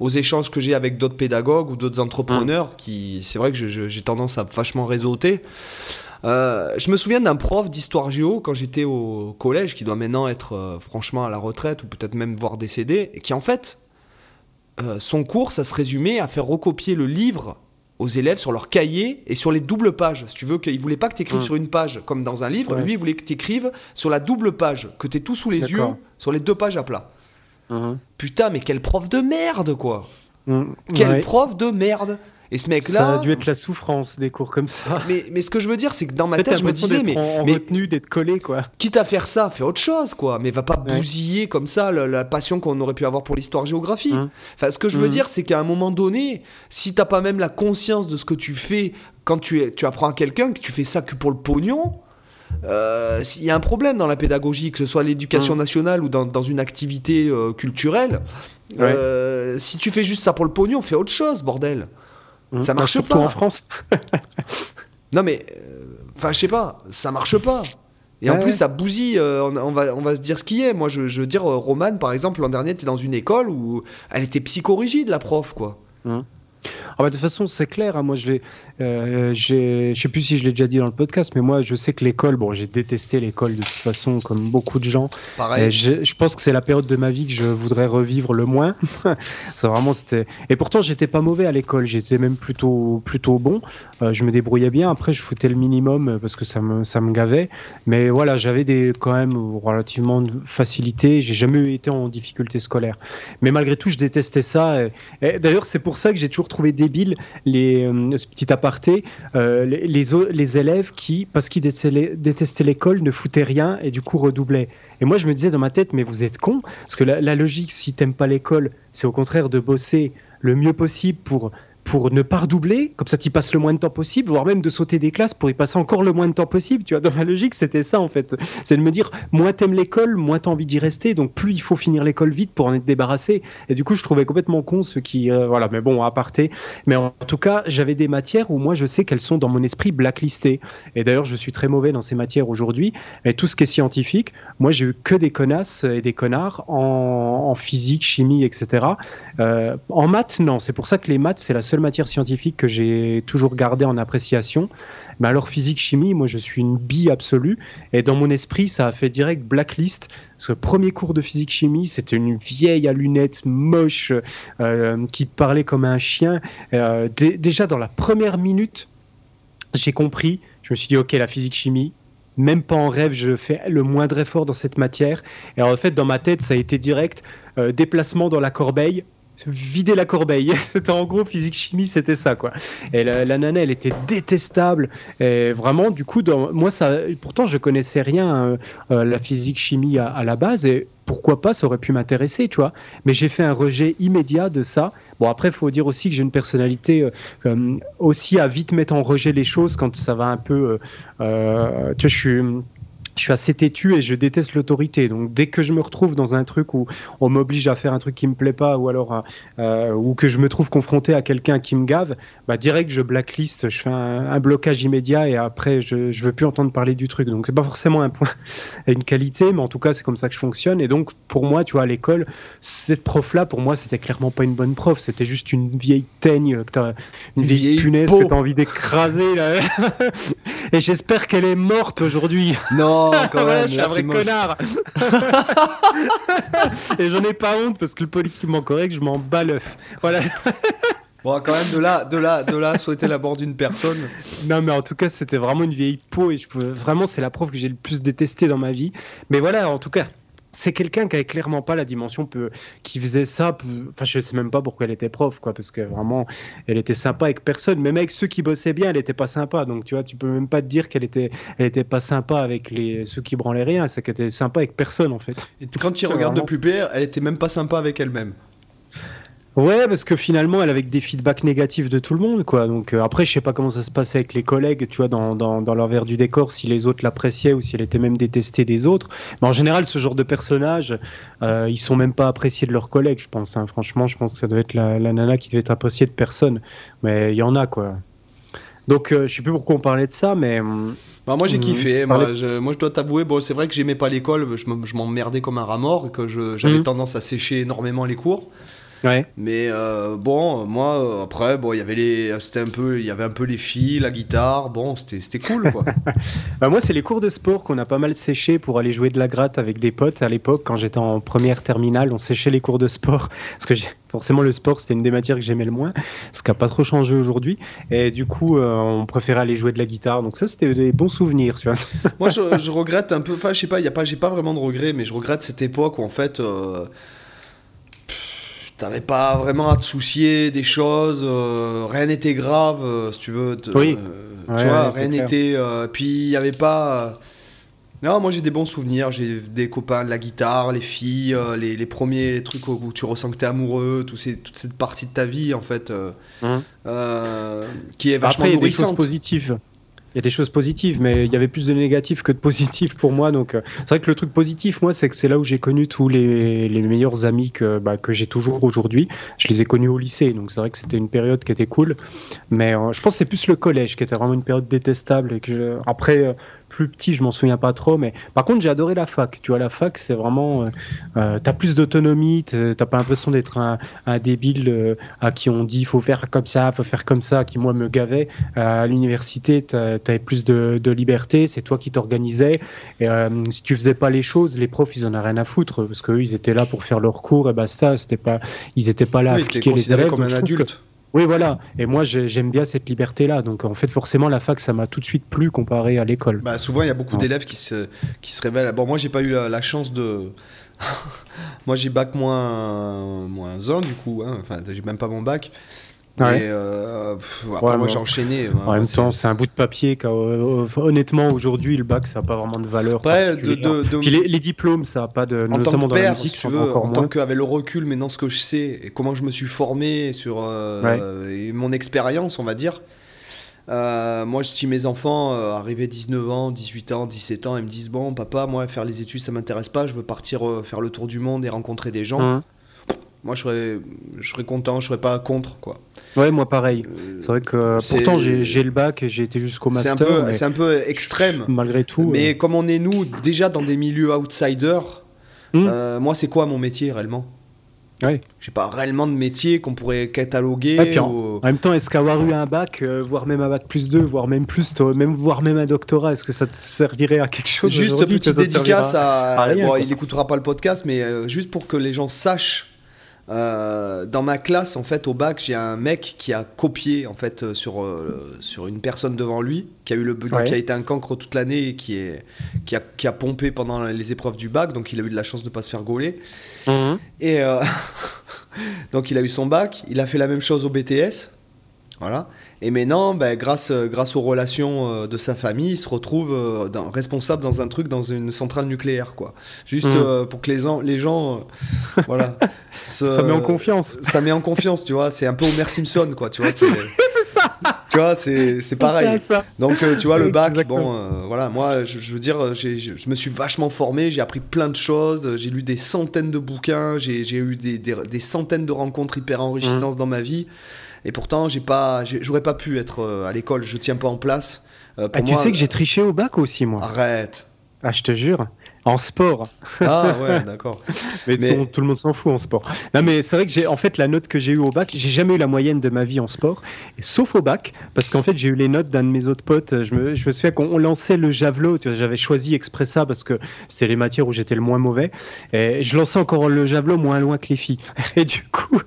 aux échanges que j'ai avec d'autres pédagogues ou d'autres entrepreneurs, hum. qui, c'est vrai que j'ai tendance à vachement réseauter. Euh, je me souviens d'un prof d'histoire géo quand j'étais au collège, qui doit maintenant être euh, franchement à la retraite ou peut-être même voir décédé, et qui en fait, euh, son cours, ça se résumait à faire recopier le livre aux élèves sur leur cahier et sur les doubles pages. Si tu veux, qu'il voulait pas que tu écrives mmh. sur une page comme dans un livre, lui, il voulait que tu écrives sur la double page, que tu aies tout sous les yeux, sur les deux pages à plat. Mmh. Putain, mais quel prof de merde, quoi! Mmh. Quel prof de merde! Et ce mec-là. Ça a dû être la souffrance des cours comme ça. Mais, mais ce que je veux dire, c'est que dans ma tête, je me disais, mais. En, mais d'être collé, quoi. Quitte à faire ça, fais autre chose, quoi. Mais va pas bousiller comme ça la, passion qu'on aurait pu avoir pour l'histoire-géographie. Hein. Enfin, ce que je veux mmh. dire, c'est qu'à un moment donné, si t'as pas même la conscience de ce que tu fais quand tu, tu apprends à quelqu'un, que tu fais ça que pour le pognon. Euh, il y a un problème dans la pédagogie, que ce soit l'éducation mmh. nationale ou dans, dans une activité euh, culturelle. Euh, si tu fais juste ça pour le pognon, fais autre chose, bordel. Ça marche pas. en France. non mais, euh, Enfin, je sais pas, ça marche pas. Et en plus, ça bousille, euh, on, va, on va se dire ce qui est. Moi, je, je veux dire, Romane, par exemple, l'an dernier, était dans une école où elle était psychorigide, la prof, quoi. Hum. Ah bah, de toute façon, c'est clair. Hein, moi, je euh, je sais plus si je l'ai déjà dit dans le podcast, mais moi, je sais que l'école, bon, j'ai détesté l'école de toute façon, comme beaucoup de gens. Pareil. Je, je, pense que c'est la période de ma vie que je voudrais revivre le moins. ça vraiment, c'était. Et pourtant, j'étais pas mauvais à l'école. J'étais même plutôt, plutôt bon. Euh, je me débrouillais bien. Après, je foutais le minimum euh, parce que ça me, ça me gavait. Mais voilà, j'avais des quand même relativement de facilité. J'ai jamais été en difficulté scolaire. Mais malgré tout, je détestais ça. Et, d'ailleurs, c'est pour ça que j'ai toujours trouvé débile les, euh, ce petit aparté, les, les, élèves qui, parce qu'ils détestaient l'école, ne foutaient rien et du coup redoublaient. Et moi, je me disais dans ma tête, mais vous êtes con Parce que la, la logique, si t'aimes pas l'école, c'est au contraire de bosser le mieux possible pour pour ne pas redoubler, comme ça tu passes le moins de temps possible, voire même de sauter des classes pour y passer encore le moins de temps possible. Tu vois, dans ma logique, c'était ça en fait. C'est de me dire, moins t'aimes l'école, moins t'as envie d'y rester, donc plus il faut finir l'école vite pour en être débarrassé. Et du coup, je trouvais complètement con ceux qui, euh, voilà, mais bon, à parté. Mais en tout cas, j'avais des matières où moi je sais qu'elles sont dans mon esprit blacklistées. Et d'ailleurs, je suis très mauvais dans ces matières aujourd'hui. Et tout ce qui est scientifique, moi j'ai eu que des connasses et des connards en, physique, chimie, etc. Euh, en maths, non. C'est pour ça que les maths, c'est la seule matière scientifique que j'ai toujours gardée en appréciation. Mais alors physique, chimie, moi je suis une bille absolue. Et dans mon esprit, ça a fait direct blacklist. Que premier cours de physique chimie, c'était une vieille à lunettes moche euh, qui parlait comme un chien. Euh, déjà dans la première minute, j'ai compris. Je me suis dit, ok, la physique chimie, même pas en rêve, je fais le moindre effort dans cette matière. Et en fait, dans ma tête, ça a été direct euh, déplacement dans la corbeille, vider la corbeille. c'était en gros physique chimie, c'était ça quoi. Et la, nana, elle était détestable. Et vraiment, du coup, moi ça, pourtant je connaissais rien euh, euh, la physique chimie à, la base et pourquoi pas, ça aurait pu m'intéresser, tu vois. Mais j'ai fait un rejet immédiat de ça. Bon, après, faut dire aussi que j'ai une personnalité euh, aussi à vite mettre en rejet les choses quand ça va un peu. tu vois, je suis je suis assez têtu et je déteste l'autorité. Donc dès que je me retrouve dans un truc où on m'oblige à faire un truc qui me plaît pas ou alors euh, ou que je me trouve confronté à quelqu'un qui me gave, bah direct je blacklist, je fais un, blocage immédiat et après je je veux plus entendre parler du truc. Donc c'est pas forcément un point et une qualité, mais en tout cas c'est comme ça que je fonctionne. Et donc pour moi, tu vois, à l'école, cette prof là, pour moi, c'était clairement pas une bonne prof. C'était juste une vieille teigne, une, vieille, punaise que t'as envie d'écraser là. et j'espère qu'elle est morte aujourd'hui. Non. Quand même. je suis un vrai connard. et j'en ai pas honte parce que le politiquement correct, je m'en bats l'œuf. Voilà. Bon, quand même, de là, de là, de là, souhaiter la mort d'une personne. Non, mais en tout cas, c'était vraiment une vieille peau et je pouvais... vraiment, c'est la prof que j'ai le plus détesté dans ma vie. Mais voilà, en tout cas, c'est quelqu'un qui avait clairement pas la dimension peu, qui faisait ça. Enfin, je sais même pas pourquoi elle était prof, quoi, parce que vraiment, elle était sympa avec personne. Même avec ceux qui bossaient bien, elle était pas sympa. Donc, tu vois, tu peux même pas te dire qu'elle était, elle était pas sympa avec les ceux qui branlaient rien. C'est qu'elle était sympa avec personne, en fait. Et quand tu regardes de plus près, elle était même pas sympa avec elle-même. Ouais, parce que finalement, elle avait des feedbacks négatifs de tout le monde, quoi. Donc euh, après, je sais pas comment ça se passait avec les collègues, tu vois, dans, dans, dans leur verre du décor, si les autres l'appréciaient ou si elle était même détestée des autres. Mais en général, ce genre de personnages, euh, ils sont même pas appréciés de leurs collègues, je pense. Hein. Franchement, je pense que ça devait être la, la, nana qui devait être appréciée de personne. Mais il y en a, quoi. Donc, euh, je sais plus pourquoi on parlait de ça, mais. Hum, bah, moi j'ai hum, kiffé, moi je, moi je, dois t'avouer, bon c'est vrai que j'aimais pas l'école, je m'emmerdais comme un rat mort, que j'avais hum. tendance à sécher énormément les cours. Mais euh, bon, moi, euh, après, bon, il y avait les, c'était un peu, il y avait un peu les filles, la guitare, bon, c'était cool, quoi. bah moi, c'est les cours de sport qu'on a pas mal séché pour aller jouer de la gratte avec des potes à l'époque, quand j'étais en première terminale, on séchait les cours de sport, parce que forcément le sport, c'était une des matières que j'aimais le moins, ce qui a pas trop changé aujourd'hui, et du coup, euh, on préférait aller jouer de la guitare, donc ça, c'était des bons souvenirs, tu vois. moi, je, je, regrette un peu, enfin, je sais pas, il y a pas, j'ai pas vraiment de regrets, mais je regrette cette époque où en fait t'avais pas vraiment à te soucier des choses, euh, rien n'était grave, euh, si tu veux. oui. Euh, tu vois, rien n'était. puis il y avait pas. Non, moi j'ai des bons souvenirs. J'ai des copains de la guitare, les filles, les, les, premiers trucs où tu ressens que t'es amoureux, tout ces, toute cette partie de ta vie en fait, hein. qui est vachement Après, des choses positives. Il y a des choses positives, mais il y avait plus de négatifs que de positifs pour moi. Donc, euh, c'est vrai que le truc positif, moi, c'est que c'est là où j'ai connu tous les, les, meilleurs amis que, bah, que j'ai toujours aujourd'hui. Je les ai connus au lycée, donc c'est vrai que c'était une période qui était cool. Mais euh, je pense que c'est plus le collège qui était vraiment une période détestable. Et que Après, euh, plus petit, je m'en souviens pas trop, mais par contre, j'ai adoré la fac. Tu vois, la fac, c'est vraiment. Euh, euh t'as plus d'autonomie, t'as pas l'impression d'être un, un, débile euh, à qui on dit il faut faire comme ça, faut faire comme ça, qui moi me gavait. Euh, à l'université, t'avais plus de, de liberté, c'est toi qui t'organisais. Et si tu faisais pas les choses, les profs, ils en avaient rien à foutre, parce qu'eux, ils étaient là pour faire leur cours, et basta, c'était pas, ils étaient pas là à appliquer les élèves. comme un adulte. Oui, voilà. Et moi, j'aime bien cette liberté-là. Donc, en fait, forcément, la fac, ça m'a tout de suite plu comparé à l'école. Bah, souvent, il y a beaucoup d'élèves qui se, qui se révèlent. Bon, moi, j'ai pas eu la, chance de. moi, j'ai bac moins, moins 1, du coup. Hein. Enfin, j'ai même pas mon bac. Ouais. Euh, après, moi, j'ai enchaîné. Hein, en même temps, c'est un bout de papier. Euh, honnêtement, aujourd'hui, le bac, ça n'a pas vraiment de valeur. Après, de, de, Puis les, diplômes, ça n'a pas de. En notamment dans la musique, tu veux, en tant qu'avec le recul, maintenant, ce que je sais et comment je me suis formé sur euh, et mon expérience, on va dire. moi, si mes enfants arrivaient 19 ans, 18 ans, 17 ans, ils me disent Bon, papa, moi, faire les études, ça m'intéresse pas, je veux partir faire le tour du monde et rencontrer des gens. Mmh moi je serais, je serais content, je serais pas contre quoi. Ouais, moi pareil. Euh, c'est vrai que pourtant j'ai le bac et j'ai été jusqu'au master. C'est un, peu extrême. Malgré tout. Mais comme on est nous déjà dans des milieux outsiders, hmm. euh, moi c'est quoi mon métier réellement? Ouais. J'ai pas réellement de métier qu'on pourrait cataloguer. en, même temps, est-ce qu'avoir eu un bac, euh, voire même un bac plus 2, voire même plus, même, voire même un doctorat, est-ce que ça te servirait à quelque chose Juste petite dédicace à. bon, il écoutera pas le podcast, mais juste pour que les gens sachent euh, dans ma classe, en fait, au bac, j'ai un mec qui a copié en fait euh, sur euh, sur une personne devant lui, qui a eu le qui a été un cancre toute l'année et qui est qui a, qui a pompé pendant les épreuves du bac, donc il a eu de la chance de pas se faire gauler. Mhm. Et donc il a eu son bac, il a fait la même chose au BTS, voilà. Et maintenant, ben, grâce, grâce aux relations de sa famille, il se retrouve dans, responsable dans un truc, dans une centrale nucléaire, quoi. Juste mhm. pour que les, les gens, voilà. ça met en confiance. Ça met en confiance, tu vois. C'est un peu Homer Simpson, quoi, tu vois. c'est ça. Tu vois, c'est pareil. Donc, euh, tu vois, le bac, bon, euh, voilà, moi, je, veux dire, je me suis vachement formé, j'ai appris plein de choses, j'ai lu des centaines de bouquins, j'ai eu des, des, centaines de rencontres hyper enrichissantes mmh. dans ma vie. Et pourtant, j'ai pas, j'aurais pas pu être euh, à l'école, je tiens pas en place. ah, tu sais que j'ai triché au bac aussi, moi. Arrête. Ah, je te jure. En sport. Ah ouais, d'accord. mais, Tout, le monde s'en fout en sport. Non, mais c'est vrai que j'ai, en fait, la note que j'ai eue au bac, j'ai jamais eu la moyenne de ma vie en sport, sauf au bac, parce qu'en fait, j'ai eu les notes d'un de mes autres potes. Je me, je me souviens qu'on lançait le javelot. J'avais choisi exprès ça parce que c'était les matières où j'étais le moins mauvais. Et je lançais encore le javelot moins loin que les filles. Et du coup,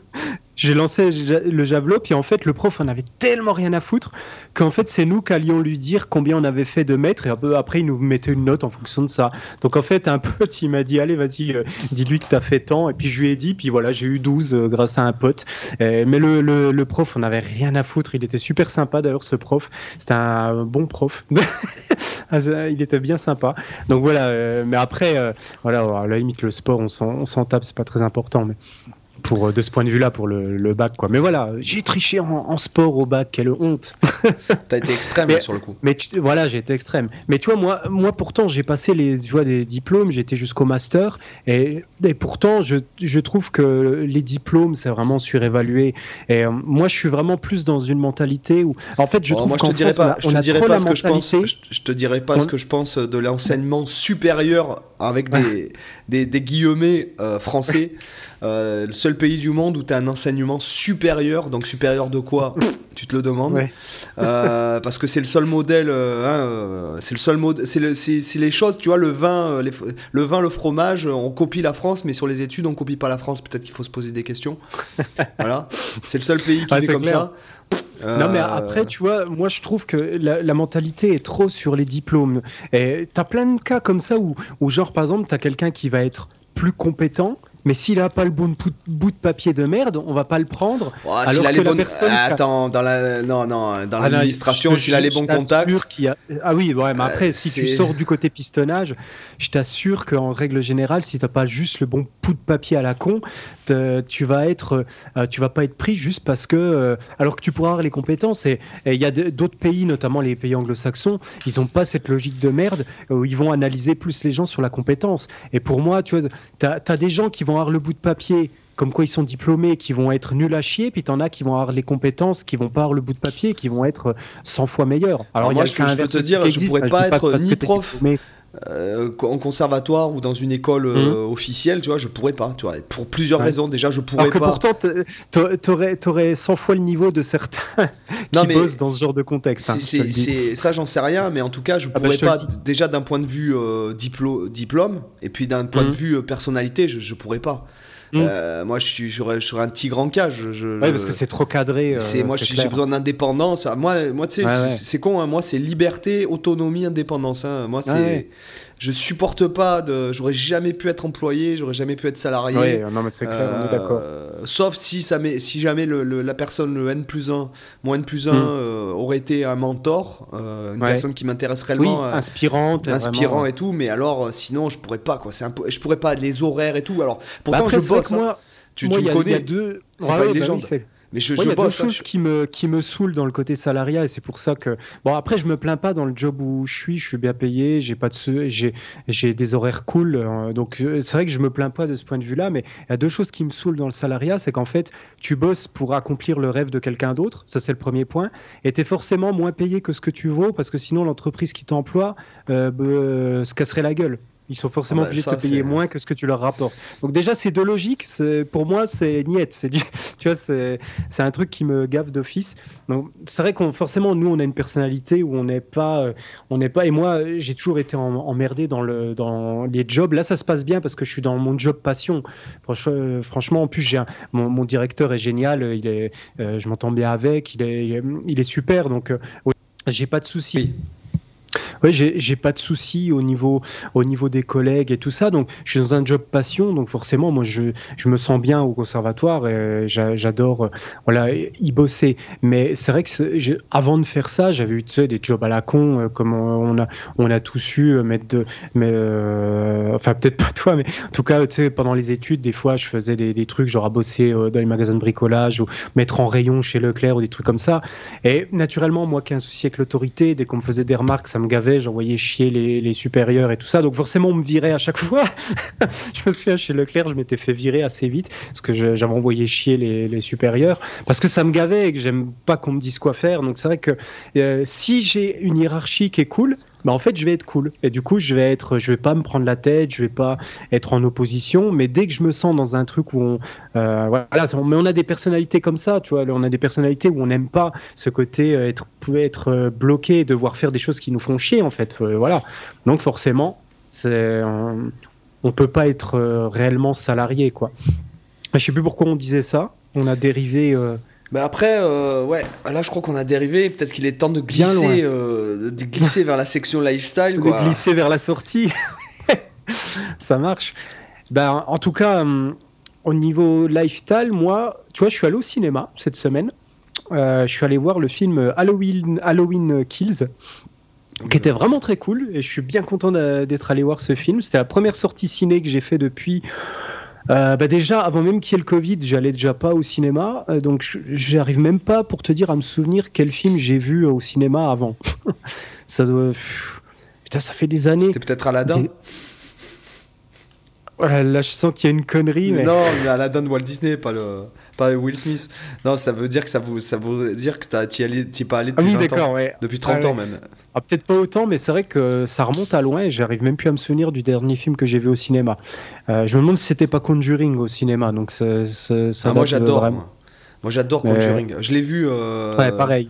j'ai lancé le javelot, puis en fait, le prof en avait tellement rien à foutre qu'en fait, c'est nous qui allions lui dire combien on avait fait de mètres, et après, il nous mettait une note en fonction de ça. Donc en fait, un pote, il m'a dit, allez, vas-y, euh, dis-lui que t'as fait tant, et puis je lui ai dit, puis voilà, j'ai eu 12 euh, grâce à un pote. mais le, le, prof, on avait rien à foutre, il était super sympa d'ailleurs, ce prof. C'était un bon prof. Ah, il était bien sympa. Donc voilà, euh, mais après, voilà, à la limite, le sport, on s'en tape, c'est pas très important, mais pour, euh, de ce point de vue-là pour le, le, bac. Quoi. Mais voilà, j'ai triché en, sport au bac, quelle honte. T'as été extrême sur le coup. Mais tu, voilà, j'ai été extrême. Mais tu vois, moi, moi pourtant, j'ai passé les, tu vois, des diplômes, j'étais jusqu'au master, et, et pourtant, je, je, trouve que les diplômes, c'est vraiment surévalué. Et euh, moi, je suis vraiment plus dans une mentalité où, en fait, je oh, trouve qu'en France, pas, on a, je te dirais pas ce que je pense. Je, te dirais pas ce que je pense de l'enseignement supérieur avec des, des, des, guillemets euh, français. Euh, le seul pays du monde où tu as un enseignement supérieur, donc supérieur de quoi Tu te le demandes. Euh, parce que c'est le seul modèle, euh, hein, c'est le seul mode, c'est les choses, tu vois, le vin, le vin, le fromage, on copie la France, mais sur les études, on copie pas la France. Peut-être qu'il faut se poser des questions. voilà, c'est le seul pays qui est comme ça. Non, mais après, tu vois, moi je trouve que la, mentalité est trop sur les diplômes. Et t'as plein de cas comme ça où, où genre, par exemple, t'as quelqu'un qui va être plus compétent, mais s'il a pas le bon bout de papier de merde, on va pas le prendre. Oh, alors que la personne attends, dans la non non, dans ah, l'administration, s'il a les bons contacts. A... Ah oui, ouais, mais après, si tu sors du côté pistonnage, je t'assure qu'en règle générale, si t'as pas juste le bon bout de papier à la con, tu vas être, euh, tu vas pas être pris juste parce que, euh, alors que tu pourras avoir les compétences. Et il y a d'autres pays, notamment les pays anglo-saxons, ils ont pas cette logique de merde où ils vont analyser plus les gens sur la compétence. Et pour moi, tu vois, tu as, des gens qui vont avoir le bout de papier comme quoi ils sont diplômés, qui vont être nuls à chier, puis t'en as qui vont avoir les compétences, qui vont pas avoir le bout de papier, qui vont être 100 fois meilleurs. Alors, moi, je, peux te dire, je pourrais pas être ni prof, euh, en conservatoire ou dans une école euh, mhm. officielle, tu vois, je pourrais pas, tu vois, pour plusieurs raisons. Déjà, je pourrais Alors que Pourtant, t'aurais, aurais 100 fois le niveau de certains qui bossent dans ce genre de contexte. Hein, ça, j'en sais rien, mais en tout cas, je ah bah, pourrais pas. Déjà, d'un point de vue euh, diplôme, et puis d'un point de mhm. vue personnalité, je, je pourrais pas. Mm. Euh, moi, je suis, j'aurais, un petit grand cas. Je, parce que c'est trop cadré. c'est, moi, j'ai besoin d'indépendance. Moi, moi tu sais, c'est, con. Hein. moi, c'est liberté, autonomie, indépendance. Hein. Moi, c'est je supporte pas de. J'aurais jamais pu être employé, j'aurais jamais pu être salarié. Oui, non, mais c'est clair, on est d'accord. Euh, sauf si, ça si jamais le, la personne, le N plus 1, mon N plus 1, hmm. euh, aurait été un mentor, euh, une personne qui m'intéresse réellement. Oui, inspirante. Inspirant et tout, mais alors, sinon, je pourrais pas, quoi. Je pourrais pas, les horaires et tout. Alors, pourtant, bah je bosse. Hein. Moi, tu, tu me connais. Y a deux... C'est pas une bah légende. Mais je, il y a deux hein, choses qui me qui me saoulent dans le côté salariat et c'est pour ça que bon après je me plains pas dans le job où je suis, je suis bien payé, j'ai pas de j'ai j'ai des horaires cool euh, donc euh, c'est vrai que je me plains pas de ce point de vue-là mais il y a deux choses qui me saoulent dans le salariat, c'est qu'en fait tu bosses pour accomplir le rêve de quelqu'un d'autre, ça c'est le premier point et tu es forcément moins payé que ce que tu vaux parce que sinon l'entreprise qui t'emploie euh, se casserait la gueule. Ils sont forcément ah bah, obligés de te payer moins que ce que tu leur rapportes. Donc déjà, ces deux logiques, pour moi, c'est niette. C'est tu vois, c'est un truc qui me gave d'office. Donc c'est vrai qu'on forcément, nous, on a une personnalité où on n'est pas, euh, on n'est pas. Et moi, j'ai toujours été emmerdé dans le dans les jobs. Là, ça se passe bien parce que je suis dans mon job passion. Franchement, en plus, j'ai mon, directeur est génial. Il est, euh, je m'entends bien avec. Il est, il est super. Donc, euh, j'ai pas de soucis. Oui, j'ai pas de soucis au niveau, au niveau des collègues et tout ça. Donc, je suis dans un job passion. Donc, forcément, moi, je, je me sens bien au conservatoire et j'adore voilà, y bosser. Mais c'est vrai que avant de faire ça, j'avais eu des jobs à la con, euh, comme on a, on a tous eu, euh, mettre de, mais, euh, enfin, peut-être pas toi, mais en tout cas, tu sais, pendant les études, des fois, je faisais des, des trucs, genre à bosser dans les magasins de bricolage ou mettre en rayon chez Leclerc ou des trucs comme ça. Et naturellement, moi qui ai un souci avec l'autorité, dès qu'on me faisait des remarques, ça me j'envoyais chier les, supérieurs et tout ça. Donc forcément, on me virait à chaque fois. je me souviens, chez Leclerc, je m'étais fait virer assez vite parce que j'avais envoyé chier les, supérieurs parce que ça me gavait et que j'aime pas qu'on me dise quoi faire. Donc c'est vrai que euh, si j'ai une hiérarchie qui est cool, bah en fait je vais être cool. Et du coup je vais être je vais pas me prendre la tête je vais pas être en opposition. Mais dès que je me sens dans un truc où on euh, voilà mais on a des personnalités comme ça tu vois. On a des personnalités où on n'aime pas ce côté euh, être être euh, bloqué devoir faire des choses qui nous font chier en fait. Voilà. Donc forcément c'est on, on peut pas être réellement salarié quoi. Je sais plus pourquoi on disait ça. On a dérivé mais après, euh, ouais, là je crois qu'on a dérivé. Peut-être qu'il est temps de glisser, euh, de glisser vers la section lifestyle. Quoi. De glisser vers la sortie. Ça marche. Ben, en tout cas, hum, au niveau lifestyle, moi, tu vois, je suis allé au cinéma cette semaine. Euh, je suis allé voir le film Halloween, Halloween Kills qui était vraiment très cool et je suis bien content d'être allé voir ce film. C'était la première sortie ciné que j'ai fait depuis euh, bah déjà, avant même qu'il y ait le Covid, j'allais déjà pas au cinéma, euh, donc j'arrive même pas pour te dire à me souvenir quel film j'ai vu au cinéma avant. ça doit. Putain, ça fait des années. C'était peut-être Aladdin. Voilà, là, je sens qu'il y a une connerie. Mais... Non, mais Aladdin de Walt Disney, pas le pas Will Smith. Non, ça veut dire que ça vous, ça veut dire que tu n'y es pas allé depuis ah oui, ans. Depuis 30 ans même. Ah, Peut-être pas autant, mais c'est vrai que ça remonte à loin et j'arrive même plus à me souvenir du dernier film que j'ai vu au cinéma. Euh, je me demande si c'était pas Conjuring au cinéma. Donc ça, ah, moi j'adore. Moi, j'adore Conjuring. Je l'ai vu. Euh... Ouais, pareil.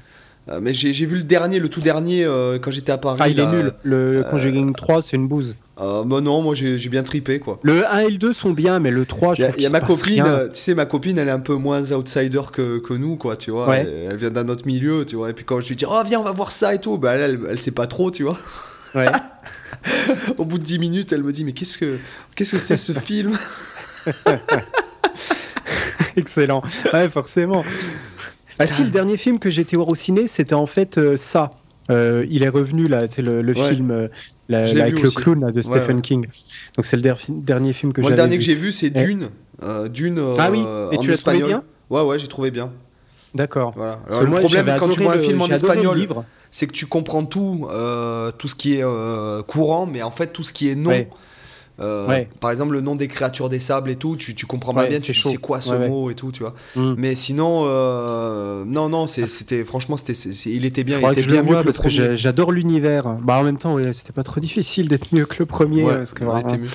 Euh, mais j'ai vu le dernier, le tout dernier, euh, quand j'étais à Paris. Ah, il est nul. Le Conjuring 3, c'est une bouse. Euh, bah non, moi j'ai bien tripé quoi. Le 1 et le 2 sont bien, mais le 3, je trouve Il y a, ma copine, tu sais, ma copine, elle est un peu moins outsider que, que nous, quoi, tu vois. Elle, vient d'un autre milieu, tu vois. Et puis quand je lui dis, oh viens, on va voir ça et tout, bah elle, elle, sait pas trop, tu vois. Ouais. Au bout de 10 minutes, elle me dit, mais qu'est-ce que qu'est-ce que c'est ce film? Excellent. Ouais, forcément. Ah si, le dernier film que j'ai été voir au ciné, c'était en fait euh, ça. Euh, il est revenu là, c'est le, film euh, avec le clown de Stephen King. Donc c'est le dernier film que j'ai vu. Le dernier que j'ai vu, c'est Dune. Dune. ah oui. Et tu l'as trouvé bien Ouais, ouais, j'ai trouvé bien. D'accord. Voilà. le problème quand tu vois un film en espagnol, c'est que tu comprends tout, tout ce qui est courant, mais en fait tout ce qui est non. Euh, par exemple, le nom des créatures des sables et tout, tu, tu comprends pas bien, tu c'est quoi ce mot et tout, tu vois. Mm. Mais sinon, euh, non, non, c'était franchement, c'était, il était bien, il était bien mieux que le parce que j'adore l'univers. Bah en même temps, c'était pas trop difficile d'être mieux que le premier. parce que mieux.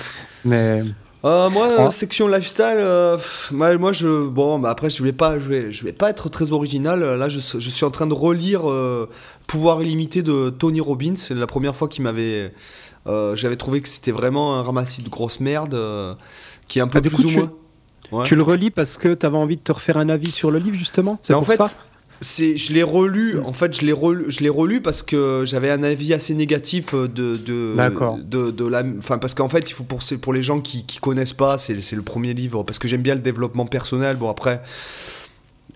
Mais euh, moi, section lifestyle, moi, je, bon, bah, après, je vais pas, je vais, je vais pas être très original. Là, je, je suis en train de relire Pouvoir illimité de Tony Robbins. C'est la première fois qu'il m'avait euh, j'avais trouvé que c'était vraiment un ramassis de grosse merde euh, qui est un peu ah, plus ou moins. Tu le relis parce que tu avais envie de te refaire un avis sur le livre justement? C'est en fait, c'est je l'ai relu en fait je l'ai relu, je l'ai relu parce que j'avais un avis assez négatif de de de, de, la enfin parce qu'en fait il faut pour pour les gens qui qui connaissent pas c'est le premier livre parce que j'aime bien le développement personnel. Bon après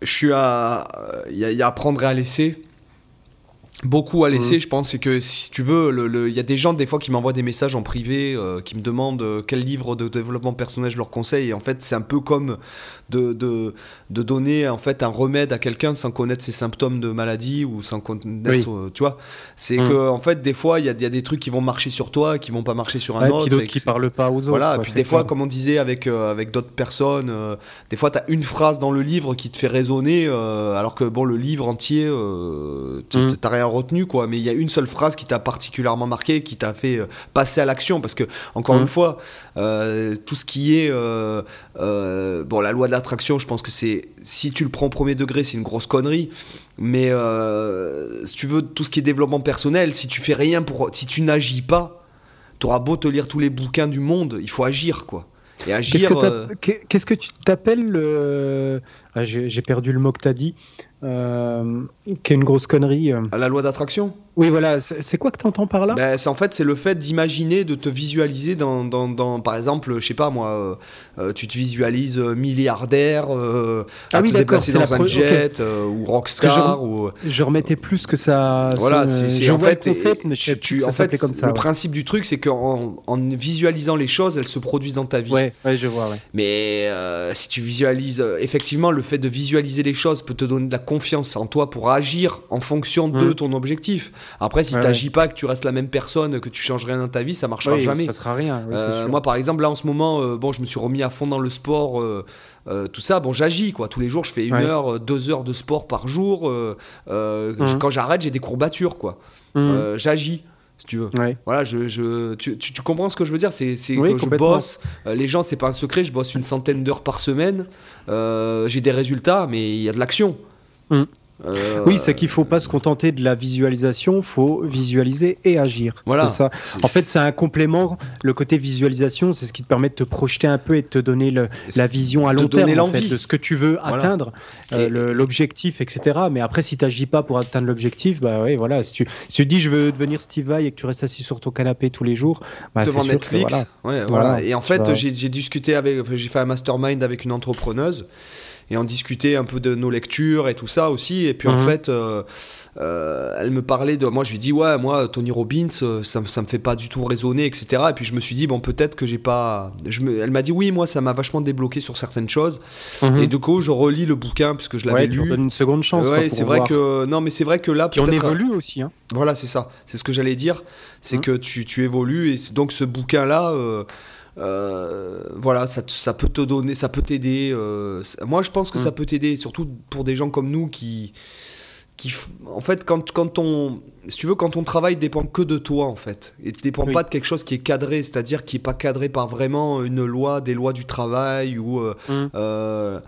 je suis à il y, y, a apprendre et à laisser beaucoup à laisser, mhm. je pense. C'est que si tu veux, il le, y a des gens des fois qui m'envoient des messages en privé, euh, qui me demandent euh, quel livre de développement personnel je leur conseille. Et en fait, c'est un peu comme de, de, de, donner en fait un remède à quelqu'un sans connaître ses symptômes de maladie ou sans connaître, euh, tu vois. C'est mhm. que en fait, des fois, il y a, y a, des trucs qui vont marcher sur toi, qui vont pas marcher sur un autre. Et qui parlent pas aux autres. Voilà. et puis des fois, comme on disait avec avec d'autres personnes, des fois, tu as une phrase dans le livre qui te fait résonner, alors que bon, le livre entier, tu mhm. t'as rien retenu, quoi. Mais il y a une seule phrase qui t'a particulièrement marqué, qui t'a fait euh, passer à l'action. Parce que, encore une mmh. fois, euh, tout ce qui est. Euh, bon, la loi de l'attraction, je pense que c'est. Si tu le prends au premier degré, c'est une grosse connerie. Mais si tu veux, tout ce qui est développement personnel, si tu fais rien pour. Si tu n'agis pas, tu auras beau te lire tous les bouquins du monde, il faut agir, quoi. Et agir. Qu'est-ce que, tu t'appelles le. Ah, j'ai perdu le mot que tu as dit. Euh, qui est une grosse connerie. Euh. À la loi d'attraction? Oui, voilà. C'est quoi que tu entends par là? Ben, En fait, c'est le fait d'imaginer, de te visualiser dans, dans, dans, par exemple, je sais pas moi, euh, tu te visualises milliardaire, ah à te déplacer dans un jet, ou rockstar. Je, ou... je remettais plus que ça. Voilà, c'est en fait, tu, en fait comme ça, le principe du truc, c'est qu'en en visualisant les choses, elles se produisent dans ta vie. Ouais, ouais je vois. Ouais. Mais si tu visualises, effectivement, le fait de visualiser les choses peut te donner de la confiance en toi pour agir en fonction de ton objectif. Après, si tu n'agis pas, que tu restes la même personne, que tu changes rien dans ta vie, ça marchera jamais. Ça sera rien. Euh, moi, par exemple, là en ce moment, euh, bon, je me suis remis à fond dans le sport. Euh, tout ça, bon, j'agis quoi. Tous les jours, je fais une heure, deux heures de sport par jour. Mmh. Quand j'arrête, j'ai des courbatures quoi. Mmh. j'agis si tu veux. Voilà, je, je tu, tu, comprends ce que je veux dire? C'est que je bosse. les gens, c'est pas un secret. Je bosse une centaine d'heures par semaine. j'ai des résultats, mais il y a de l'action. Mm. Euh, oui, c'est qu'il faut pas se contenter de la visualisation, faut visualiser et agir. Voilà. Ça. En fait, c'est un complément. Le côté visualisation, c'est ce qui te permet de te projeter un peu et de te donner le, la vision à long terme en fait, de ce que tu veux atteindre, euh, l'objectif, etc. Mais après, si tu n'agis pas pour atteindre l'objectif, bah oui, voilà. Si tu, si tu dis je veux devenir Steve Vai et que tu restes assis sur ton canapé tous les jours, bah, devant Netflix, ouais, voilà. Et en fait, j'ai discuté avec, j'ai fait un mastermind avec une entrepreneuse et en discuter un peu de nos lectures et tout ça aussi. Et puis en mhm. fait, euh, euh, elle me parlait de. Moi, je lui dis, ouais, moi, Tony Robbins, euh, ça, ça me fait pas du tout résonner, etc. Et puis je me suis dit, bon, peut-être que j'ai pas. Je me... Elle m'a dit, oui, moi, ça m'a vachement débloqué sur certaines choses. Mhm. Et du coup, je relis le bouquin puisque je l'avais ouais, lu. Tu une seconde chance. Ouais, c'est vrai que. Non, mais c'est vrai que là. Puis on évolue aussi. Hein. Voilà, c'est ça. C'est ce que j'allais dire. C'est mhm. que tu, tu, évolues. Et donc, ce bouquin-là. Euh, voilà, ça, ça, peut te donner, ça peut t'aider. Euh, moi, je pense que ça mm. peut t'aider, surtout pour des gens comme nous qui, qui, en fait, quand, quand on, si tu veux, quand ton travail dépend que de toi, en fait, et ne dépend pas de quelque chose qui est cadré, c'est-à-dire qui est pas cadré par vraiment une loi, des lois du travail ou. Euh, mm.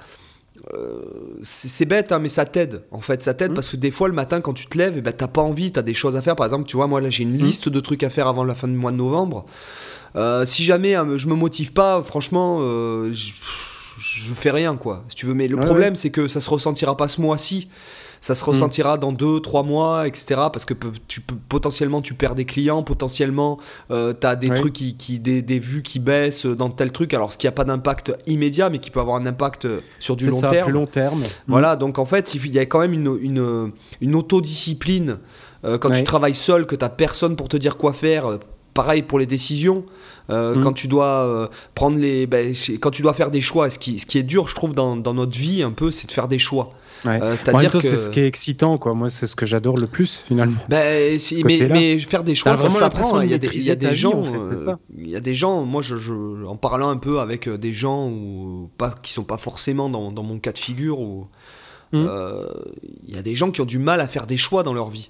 c'est bête, hein, mais ça t'aide. En fait, ça t'aide mm. parce que des fois, le matin, quand tu te lèves, eh ben, t'as pas envie, t'as des choses à faire. Par exemple, tu vois, moi là, j'ai une liste de trucs à faire avant la fin du mois de novembre. Euh, si jamais hein, je me motive pas, franchement, euh, je, fais rien, quoi. Si tu veux. Mais le problème, c'est que ça se ressentira pas ce mois-ci. ça se ressentira dans deux, trois mois, etc. Parce que tu potentiellement tu perds des clients, potentiellement euh, tu as des trucs qui, qui des, des, vues qui baissent dans tel truc. Alors ce qui a pas d'impact immédiat, mais qui peut avoir un impact sur du long ça, terme. Plus long terme. Voilà, donc en fait il y a quand même une, une, une autodiscipline euh, quand tu travailles seul, que tu n'as personne pour te dire quoi faire. Euh, pareil pour les décisions. Euh, mm. Quand tu dois prendre les, ben, quand tu dois faire des choix, ce qui, ce qui est dur, je trouve, dans, dans notre vie un peu, c'est de faire des choix. C'est-à-dire que c'est ce qui est excitant, quoi. Moi, c'est ce que j'adore le plus, finalement. Ben, mais, mais, faire des choix, ça s'apprend. Il y a des, il y a des gens, il y a des gens. Moi, je, je, en parlant un peu avec des gens ou pas, qui sont pas forcément dans, dans mon cas de figure, ou mm. il y a des gens qui ont du mal à faire des choix dans leur vie.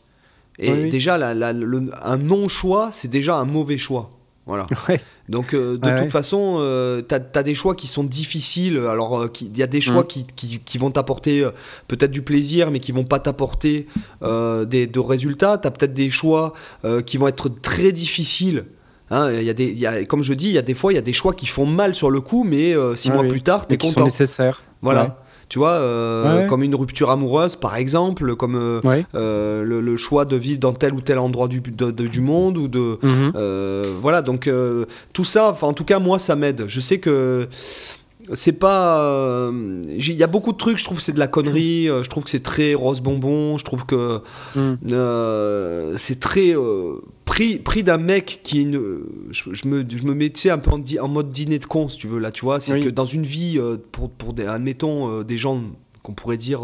Et déjà, un non-choix, c'est déjà un mauvais choix. Voilà. Donc, euh, de toute façon, euh, tu as, des choix qui sont difficiles. Alors, euh, il y a des choix mm. qui, qui, vont t'apporter peut-être du plaisir, mais qui vont pas t'apporter des de résultats. Tu as peut-être des choix qui vont être très difficiles. Hein, y a des, y a, comme je dis, il y a des fois, il y a des choix qui font mal sur le coup, mais six mois plus tard, tu es content. Sont nécessaires. Voilà. Tu vois, euh, comme une rupture amoureuse, par exemple, comme euh, euh, le, choix de vivre dans tel ou tel endroit du, du monde, ou de. Mhm. voilà, donc tout ça, en tout cas, moi, ça m'aide. Je sais que c'est pas euh, il y a beaucoup de trucs je trouve que c'est de la connerie euh, je trouve que c'est très rose bonbon je trouve que mm. euh, c'est très pris pris d'un mec qui une, je, me je me mettais un peu en, en, mode dîner de con si tu veux là tu vois c'est que dans une vie pour pour des admettons des gens qu'on pourrait dire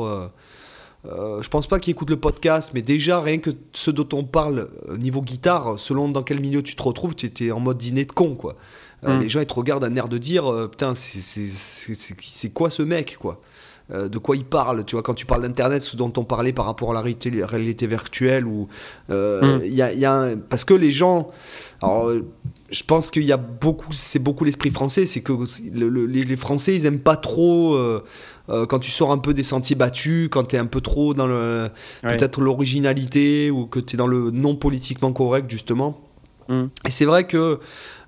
je pense pas qu'ils écoutent le podcast, mais déjà, rien que ce dont on parle niveau guitare, selon dans quel milieu tu te retrouves, tu étais en mode dîner de con, quoi. Euh, mm. Les gens, ils te regardent un air de dire euh, Putain, c'est quoi ce mec, quoi? Euh, de quoi il parle, tu vois, quand tu parles d'internet, ce dont on parlait par rapport à la réalité, réalité virtuelle, ou mm. il y a, parce que les gens, alors, je pense qu'il y a beaucoup, c'est beaucoup l'esprit français, c'est que les, Français, ils aiment pas trop quand tu sors un peu des sentiers battus, quand tu es un peu trop dans le, peut-être l'originalité ou que tu es dans le non politiquement correct justement. Mm. Et c'est vrai que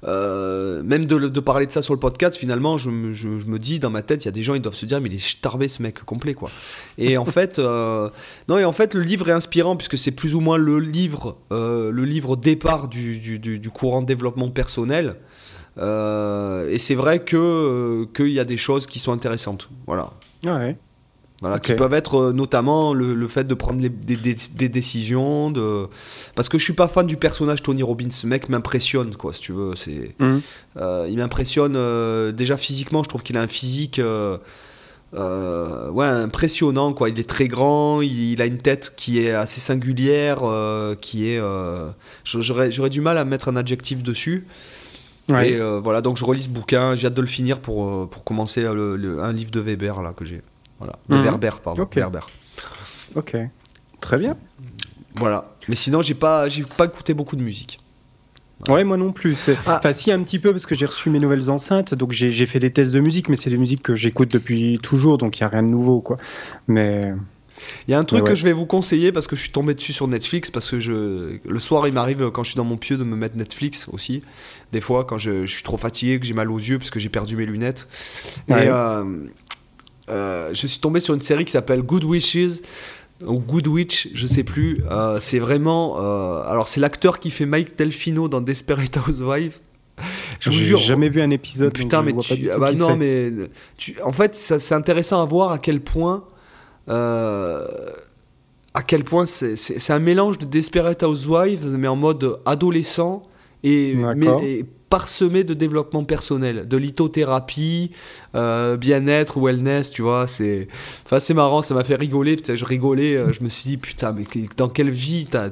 euh, même de, parler de ça sur le podcast, finalement, je, me dis dans ma tête, il y a des gens, ils doivent se dire, mais il est starvé ce mec complet, quoi. Et en fait, euh, non, et en fait, le livre est inspirant puisque c'est plus ou moins le livre, euh, le livre départ du, du, courant de développement personnel. et c'est vrai que qu'il y a des choses qui sont intéressantes, voilà. Ouais. Voilà, qui peuvent être euh, notamment le, fait de prendre des, décisions. De... Parce que je suis pas fan du personnage Tony Robbins. Ce mec m'impressionne, quoi, si tu veux. C'est, mhm. euh, il m'impressionne euh, déjà physiquement. Je trouve qu'il a un physique ouais, impressionnant, quoi. Il est très grand. Il, a une tête qui est assez singulière. qui est, j'aurais, j'aurais du mal à mettre un adjectif dessus. Et voilà, donc je relis ce bouquin. J'ai hâte de le finir pour, pour commencer un livre de Weber là, que j'ai. Voilà. De mhm. pardon. Ok. Ok. Très bien. Voilà. Mais sinon, j'ai pas, j'ai pas écouté beaucoup de musique. Ouais, moi non plus. Ah. Enfin, si, un petit peu, parce que j'ai reçu mes nouvelles enceintes, donc j'ai fait des tests de musique, mais c'est des musiques que j'écoute depuis toujours, donc il n'y a rien de nouveau, quoi. Mais. Il y a un truc que je vais vous conseiller parce que je suis tombé dessus sur Netflix, parce que je... le soir, il m'arrive, quand je suis dans mon pieu, de me mettre Netflix aussi. Des fois, quand je, suis trop fatigué, que j'ai mal aux yeux, parce que j'ai perdu mes lunettes. Et, euh, euh, je suis tombé sur une série qui s'appelle Good Wishes ou Good Witch, je sais plus. Euh, c'est vraiment. Euh, alors, c'est l'acteur qui fait Mike Delfino dans Desperate Housewives. Je vous jure. jamais vu un épisode. Putain, mais tu, ah bah non, mais tu, en fait, c'est intéressant à voir à quel point. à quel point c'est un mélange de Desperate Housewives, mais en mode adolescent et, et parsemé de développement personnel, de lithothérapie, euh, bien-être, wellness, tu vois. C'est enfin, marrant, ça m'a fait rigoler. Je rigolais, euh, je me suis dit, putain, mais dans quelle vie t'as.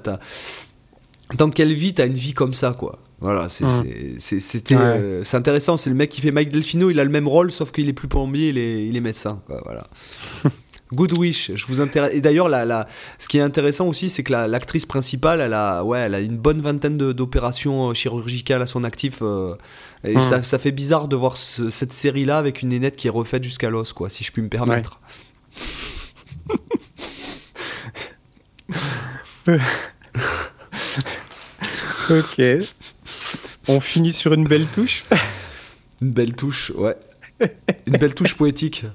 Dans quelle vie t'as une vie comme ça, quoi Voilà, c'est mmh. c'était euh, c'est intéressant. C'est le mec qui fait Mike Delfino, il a le même rôle, sauf qu'il est plus plombier, il est, il est médecin, quoi, voilà. Good Wish, je vous intéresse. Et d'ailleurs, la, la, ce qui est intéressant aussi, c'est que l'actrice principale, elle a, ouais, elle a une bonne vingtaine d'opérations euh, chirurgicales à son actif. Euh, et hmm. ça, ça, fait bizarre de voir cette série-là avec une nénette qui est refaite jusqu'à l'os, quoi, si je puis me permettre. ok. On finit sur une belle touche? Une belle touche, ouais. Une belle touche poétique.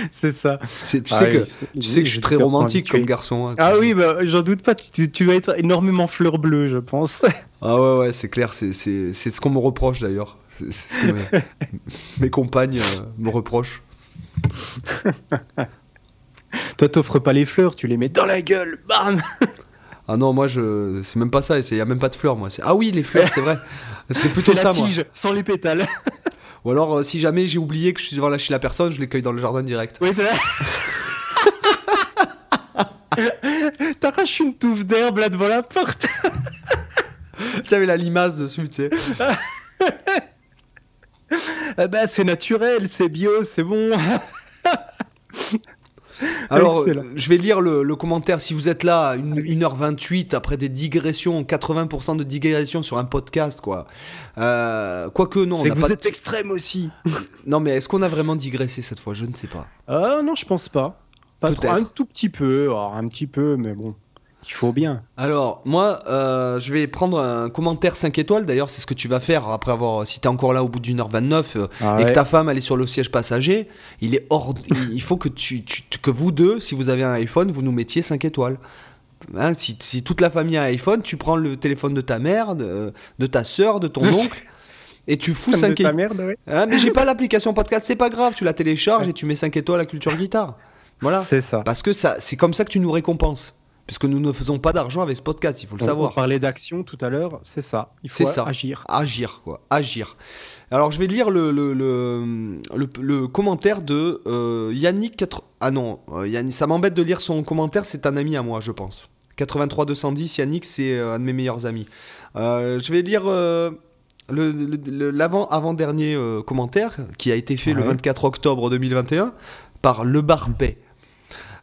c'est ça. Tu ah sais que, tu sais que je suis très romantique comme garçon. Hein, ah oui, bah, j'en doute pas. Tu, tu, vas être énormément fleur bleue, je pense. Ah ouais, ouais, c'est clair. C'est ce qu'on me reproche d'ailleurs. C'est ce que mes, compagnes euh, me reprochent. Toi, t'offres pas les fleurs, tu les mets dans la gueule, bam Ah non, moi, je... c'est même pas ça, il n'y a même pas de fleurs, moi. Ah oui, les fleurs, c'est vrai. C'est plutôt ça, la tige, sans les pétales. Ou alors, euh, si jamais j'ai oublié que je suis devant chez la personne, je les cueille dans le jardin direct. Oui, T'arraches une touffe d'herbe là devant la porte. tu sais, la limace dessus, tu sais. ah bah, c'est naturel, c'est bio, c'est bon. Alors, je vais lire le, commentaire. Si vous êtes là, 1h28, après des digressions, 80% de digressions sur un podcast, quoi. Euh, quoique, non. C'est que vous êtes extrême aussi. non, mais est-ce qu'on a vraiment digressé cette fois? Je ne sais pas. Ah, non, je pense pas. Pas trop, un tout petit peu, un petit peu, mais bon. Il faut bien. Alors, moi, euh, je vais prendre un commentaire 5 étoiles. D'ailleurs, c'est ce que tu vas faire après avoir. Si tu es encore là au bout d'une heure 29 euh, ah et que ta femme elle est sur le siège passager, il est hors. il faut que, tu, que vous deux, si vous avez un iPhone, vous nous mettiez 5 étoiles. Hein, si, si, toute la famille a un iPhone, tu prends le téléphone de ta mère, de, ta soeur, de ton oncle. et tu fous 5 étoiles. Hein, mais j'ai pas l'application podcast, c'est pas grave, tu la télécharges et tu mets 5 étoiles à Culture Guitare. Voilà. C'est ça. Parce que ça, c'est comme ça que tu nous récompenses. Puisque nous ne faisons pas d'argent avec ce podcast, il faut le savoir. On parlait d'action tout à l'heure, c'est ça. Il faut ça. agir. Agir, quoi. Agir. Alors, je vais lire le, le, le, commentaire de euh, Yannick. Ah non, euh, Yannick, ça m'embête de lire son commentaire, c'est un ami à moi, je pense. 83 210, Yannick, c'est euh, un de mes meilleurs amis. je vais lire l'avant-avant-dernier commentaire qui a été fait le 24 octobre 2021 par Le Barbet.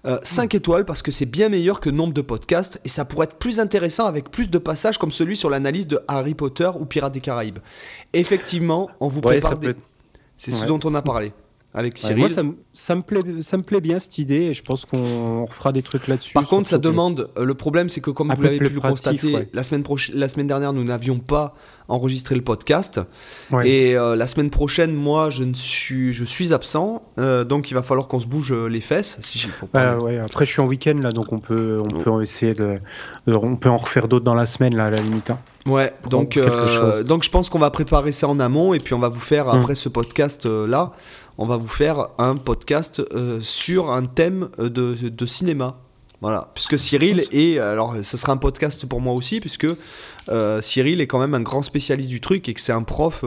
5 euh, étoiles parce que c'est bien meilleur que nombre de podcasts et ça pourrait être plus intéressant avec plus de passages comme celui sur l'analyse de Harry Potter ou Pirates des Caraïbes. Effectivement, on vous prépare des... C'est ce dont on a parlé avec Cyril. moi, ça, me plaît, ça me plaît bien cette idée et je pense qu'on fera des trucs là-dessus. Par contre, ça demande. Euh, le problème, c'est que comme vous l'avez pu le constater, la, semaine la semaine dernière, nous n'avions pas enregistré le podcast. Et euh, la semaine prochaine, moi, je, ne suis, je suis absent. Euh, donc, il va falloir qu'on se bouge les fesses. Si ouais, après, je suis en week-end, là, donc on peut, on peut essayer de, On peut en refaire d'autres dans la semaine, là, à la limite. Hein. Ouais, donc, donc je pense qu'on va préparer ça en amont et puis on va vous faire, hum. après ce podcast-là, on va vous faire un podcast euh, sur un thème euh, de, cinéma. Voilà, puisque Cyril est, alors ce sera un podcast pour moi aussi, puisque euh, Cyril est quand même un grand spécialiste du truc et que c'est un prof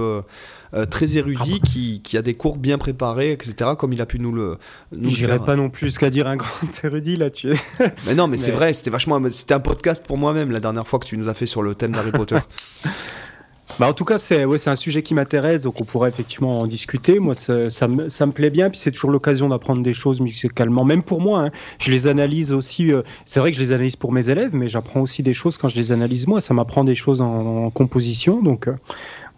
très érudit qui, a des cours bien préparés, etc., comme il a pu nous le. Nous J'irai pas non plus qu'à dire un grand érudit là-dessus. mais non, mais, mais... c'est vrai, c'était vachement. C'était un podcast pour moi-même la dernière fois que tu nous as fait sur le thème d'Harry Potter. Bah en tout cas, c'est ouais, un sujet qui m'intéresse, donc on pourrait effectivement en discuter. Moi, ça, ça, me, ça me plaît bien, puis c'est toujours l'occasion d'apprendre des choses musicalement. Même pour moi, hein. je les analyse aussi. Euh, c'est vrai que je les analyse pour mes élèves, mais j'apprends aussi des choses quand je les analyse moi. Ça m'apprend des choses en, composition, donc euh,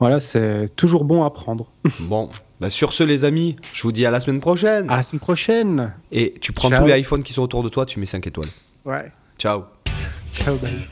voilà, c'est toujours bon à apprendre. Bon, bah sur ce, les amis, je vous dis à la semaine prochaine. À la semaine prochaine. Et tu prends tous les iPhones qui sont autour de toi, tu mets 5 étoiles. Ouais. Ciao. Ciao, bye.